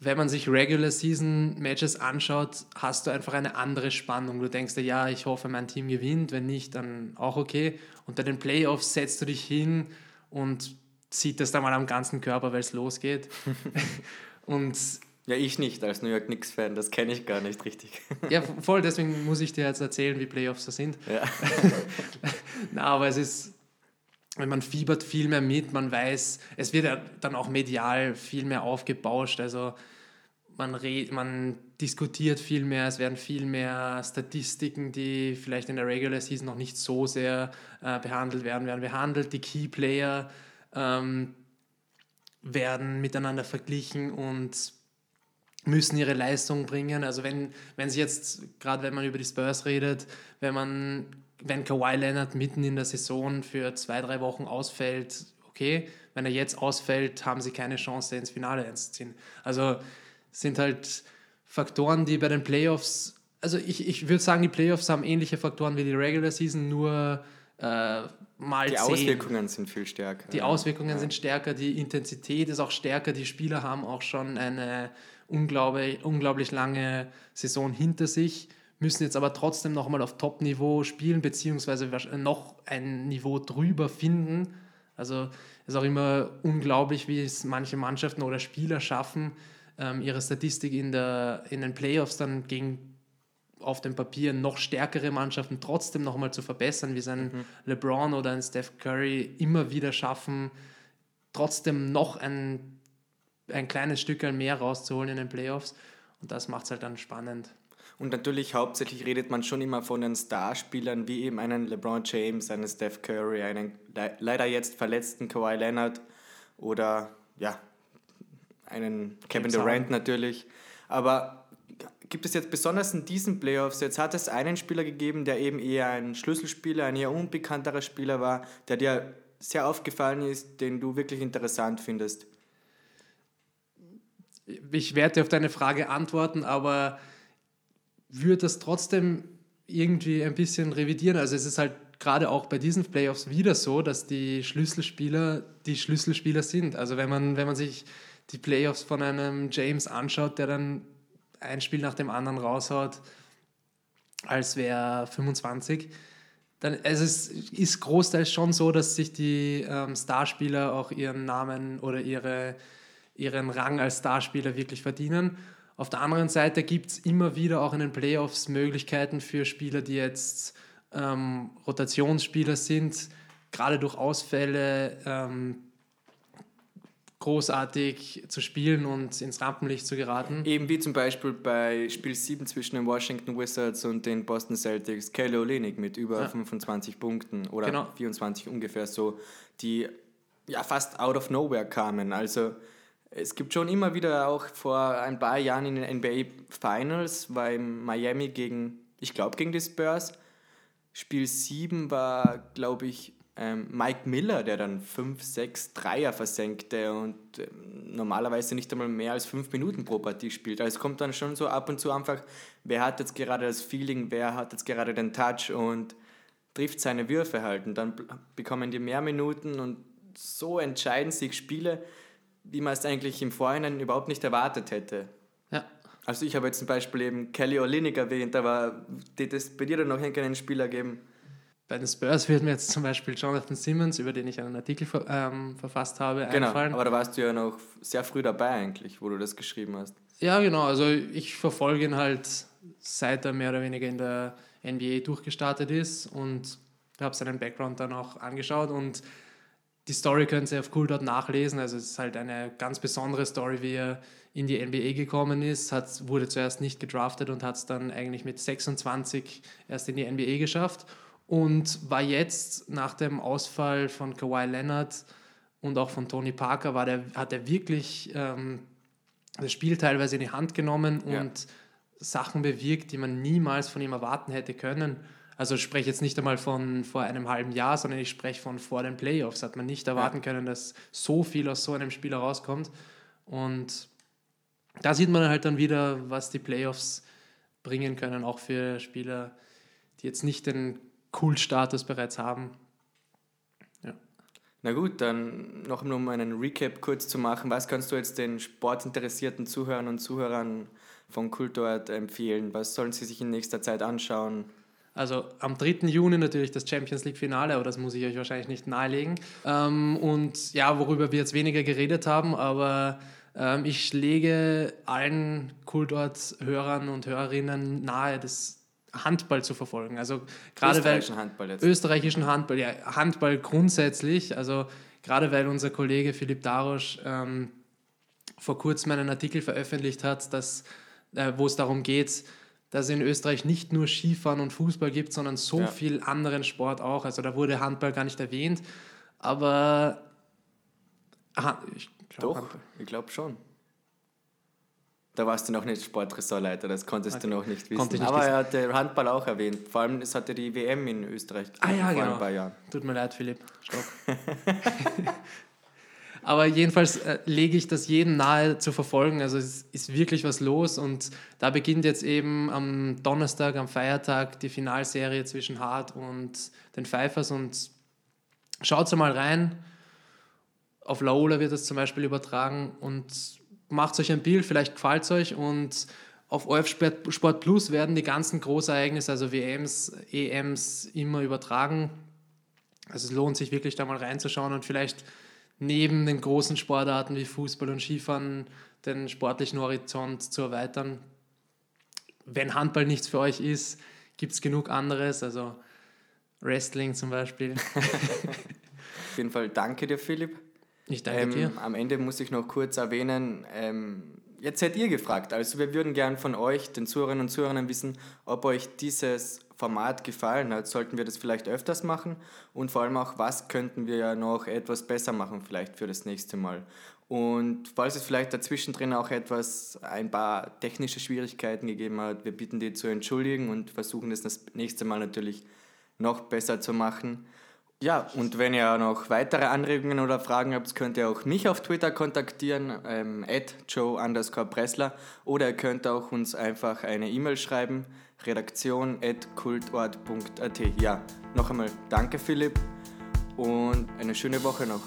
wenn man sich Regular Season Matches anschaut, hast du einfach eine andere Spannung. Du denkst dir, ja, ich hoffe, mein Team gewinnt, wenn nicht, dann auch okay. Unter den Playoffs setzt du dich hin und zieht das dann mal am ganzen Körper, weil es losgeht. und ja, ich nicht als New York Knicks-Fan, das kenne ich gar nicht richtig. ja, voll, deswegen muss ich dir jetzt erzählen, wie Playoffs so sind. Ja. Na, aber es ist, man fiebert viel mehr mit, man weiß, es wird ja dann auch medial viel mehr aufgebauscht, also man, red, man diskutiert viel mehr, es werden viel mehr Statistiken, die vielleicht in der Regular Season noch nicht so sehr äh, behandelt werden, werden behandelt, die Key Player ähm, werden miteinander verglichen und müssen ihre Leistung bringen. Also wenn, wenn sie jetzt, gerade wenn man über die Spurs redet, wenn man wenn Kawhi Leonard mitten in der Saison für zwei, drei Wochen ausfällt, okay, wenn er jetzt ausfällt, haben sie keine Chance, ins Finale einzuziehen. Also sind halt Faktoren, die bei den Playoffs, also ich, ich würde sagen, die Playoffs haben ähnliche Faktoren wie die Regular Season, nur äh, mal Die 10. Auswirkungen sind viel stärker. Die Auswirkungen ja. sind stärker, die Intensität ist auch stärker, die Spieler haben auch schon eine unglaublich, unglaublich lange Saison hinter sich müssen jetzt aber trotzdem nochmal auf Top-Niveau spielen, beziehungsweise noch ein Niveau drüber finden, Also es ist auch immer unglaublich, wie es manche Mannschaften oder Spieler schaffen, ähm, ihre Statistik in, der, in den Playoffs dann gegen auf dem Papier noch stärkere Mannschaften trotzdem nochmal zu verbessern, wie sein mhm. LeBron oder ein Steph Curry immer wieder schaffen, trotzdem noch ein, ein kleines Stück mehr rauszuholen in den Playoffs. Und das macht es halt dann spannend. Und natürlich hauptsächlich redet man schon immer von den Starspielern wie eben einen LeBron James, einen Steph Curry, einen le leider jetzt verletzten Kawhi Leonard oder ja, einen Kevin Durant natürlich. Aber gibt es jetzt besonders in diesen Playoffs, jetzt hat es einen Spieler gegeben, der eben eher ein Schlüsselspieler, ein eher unbekannterer Spieler war, der dir sehr aufgefallen ist, den du wirklich interessant findest? Ich werde auf deine Frage antworten, aber würde das trotzdem irgendwie ein bisschen revidieren. Also es ist halt gerade auch bei diesen Playoffs wieder so, dass die Schlüsselspieler die Schlüsselspieler sind. Also wenn man, wenn man sich die Playoffs von einem James anschaut, der dann ein Spiel nach dem anderen raushaut, als wäre 25, dann also es ist großteils schon so, dass sich die ähm, Starspieler auch ihren Namen oder ihre, ihren Rang als Starspieler wirklich verdienen. Auf der anderen Seite gibt es immer wieder auch in den Playoffs Möglichkeiten für Spieler, die jetzt ähm, Rotationsspieler sind, gerade durch Ausfälle ähm, großartig zu spielen und ins Rampenlicht zu geraten. Eben wie zum Beispiel bei Spiel 7 zwischen den Washington Wizards und den Boston Celtics, Kelly Olynyk mit über ja. 25 Punkten oder genau. 24 ungefähr so, die ja fast out of nowhere kamen. Also es gibt schon immer wieder auch vor ein paar Jahren in den NBA Finals, war Miami gegen, ich glaube, gegen die Spurs. Spiel 7 war, glaube ich, ähm, Mike Miller, der dann 5, 6 Dreier versenkte und äh, normalerweise nicht einmal mehr als 5 Minuten pro Partie spielt. Also es kommt dann schon so ab und zu einfach, wer hat jetzt gerade das Feeling, wer hat jetzt gerade den Touch und trifft seine Würfe halt. Und dann bekommen die mehr Minuten und so entscheiden sich Spiele wie man es eigentlich im Vorhinein überhaupt nicht erwartet hätte. Ja. Also ich habe jetzt zum Beispiel eben Kelly Olynyk erwähnt, aber wird es bei dir dann noch irgendeinen Spieler geben? Bei den Spurs wird mir jetzt zum Beispiel Jonathan Simmons, über den ich einen Artikel ver ähm, verfasst habe, genau, einfallen. aber da warst du ja noch sehr früh dabei eigentlich, wo du das geschrieben hast. Ja, genau. Also ich verfolge ihn halt, seit er mehr oder weniger in der NBA durchgestartet ist und habe seinen Background dann auch angeschaut und die Story könnt ihr auf Cool dort nachlesen. Also es ist halt eine ganz besondere Story, wie er in die NBA gekommen ist. Hat, wurde zuerst nicht gedraftet und hat es dann eigentlich mit 26 erst in die NBA geschafft. Und war jetzt nach dem Ausfall von Kawhi Leonard und auch von Tony Parker, war der, hat er wirklich ähm, das Spiel teilweise in die Hand genommen und ja. Sachen bewirkt, die man niemals von ihm erwarten hätte können. Also ich spreche jetzt nicht einmal von vor einem halben Jahr, sondern ich spreche von vor den Playoffs. Hat man nicht erwarten können, dass so viel aus so einem Spieler rauskommt. Und da sieht man halt dann wieder, was die Playoffs bringen können, auch für Spieler, die jetzt nicht den Cool-Status bereits haben. Ja. Na gut, dann noch um einen Recap kurz zu machen. Was kannst du jetzt den sportinteressierten Zuhörern und Zuhörern von Kultort empfehlen? Was sollen sie sich in nächster Zeit anschauen? Also am 3. Juni natürlich das Champions League-Finale, aber das muss ich euch wahrscheinlich nicht nahelegen. Ähm, und ja, worüber wir jetzt weniger geredet haben, aber ähm, ich lege allen Kultort-Hörern und Hörerinnen nahe, das Handball zu verfolgen. Also gerade österreichischen Handball jetzt. Österreichischen Handball, ja, Handball grundsätzlich. Also gerade weil unser Kollege Philipp Darosch ähm, vor kurzem einen Artikel veröffentlicht hat, dass, äh, wo es darum geht, dass es in Österreich nicht nur Skifahren und Fußball gibt, sondern so ja. viel anderen Sport auch. Also da wurde Handball gar nicht erwähnt, aber aha, ich glaube Doch, ich glaube schon. Da warst du noch nicht Sportressortleiter, das konntest okay. du noch nicht wissen. Nicht aber wissen. er hat den Handball auch erwähnt. Vor allem, es hatte die WM in Österreich ah, ja, vor genau. ein paar Jahren. Tut mir leid, Philipp. Stopp. Aber jedenfalls äh, lege ich das jedem nahe zu verfolgen. Also es ist wirklich was los und da beginnt jetzt eben am Donnerstag, am Feiertag, die Finalserie zwischen Hart und den Pfeifers und schaut mal rein. Auf Laola wird das zum Beispiel übertragen und macht euch ein Bild, vielleicht gefällt es euch und auf OF Sport Plus werden die ganzen Großereignisse, also WMs, EMs, immer übertragen. Also es lohnt sich wirklich da mal reinzuschauen und vielleicht neben den großen Sportarten wie Fußball und Skifahren den sportlichen Horizont zu erweitern. Wenn Handball nichts für euch ist, gibt es genug anderes, also Wrestling zum Beispiel. Auf jeden Fall danke dir, Philipp. Ich danke ähm, dir. Am Ende muss ich noch kurz erwähnen, ähm, jetzt seid ihr gefragt. Also wir würden gern von euch, den Zuhörerinnen und Zuhörern, wissen, ob euch dieses Format gefallen hat. Sollten wir das vielleicht öfters machen? Und vor allem auch, was könnten wir ja noch etwas besser machen vielleicht für das nächste Mal? Und falls es vielleicht dazwischen drin auch etwas, ein paar technische Schwierigkeiten gegeben hat, wir bitten die zu entschuldigen und versuchen das das nächste Mal natürlich noch besser zu machen. Ja, und wenn ihr noch weitere Anregungen oder Fragen habt, könnt ihr auch mich auf Twitter kontaktieren, ähm, at joe underscore Pressler, oder ihr könnt auch uns einfach eine E-Mail schreiben, redaktion at kultort.at. Ja, noch einmal danke Philipp und eine schöne Woche noch.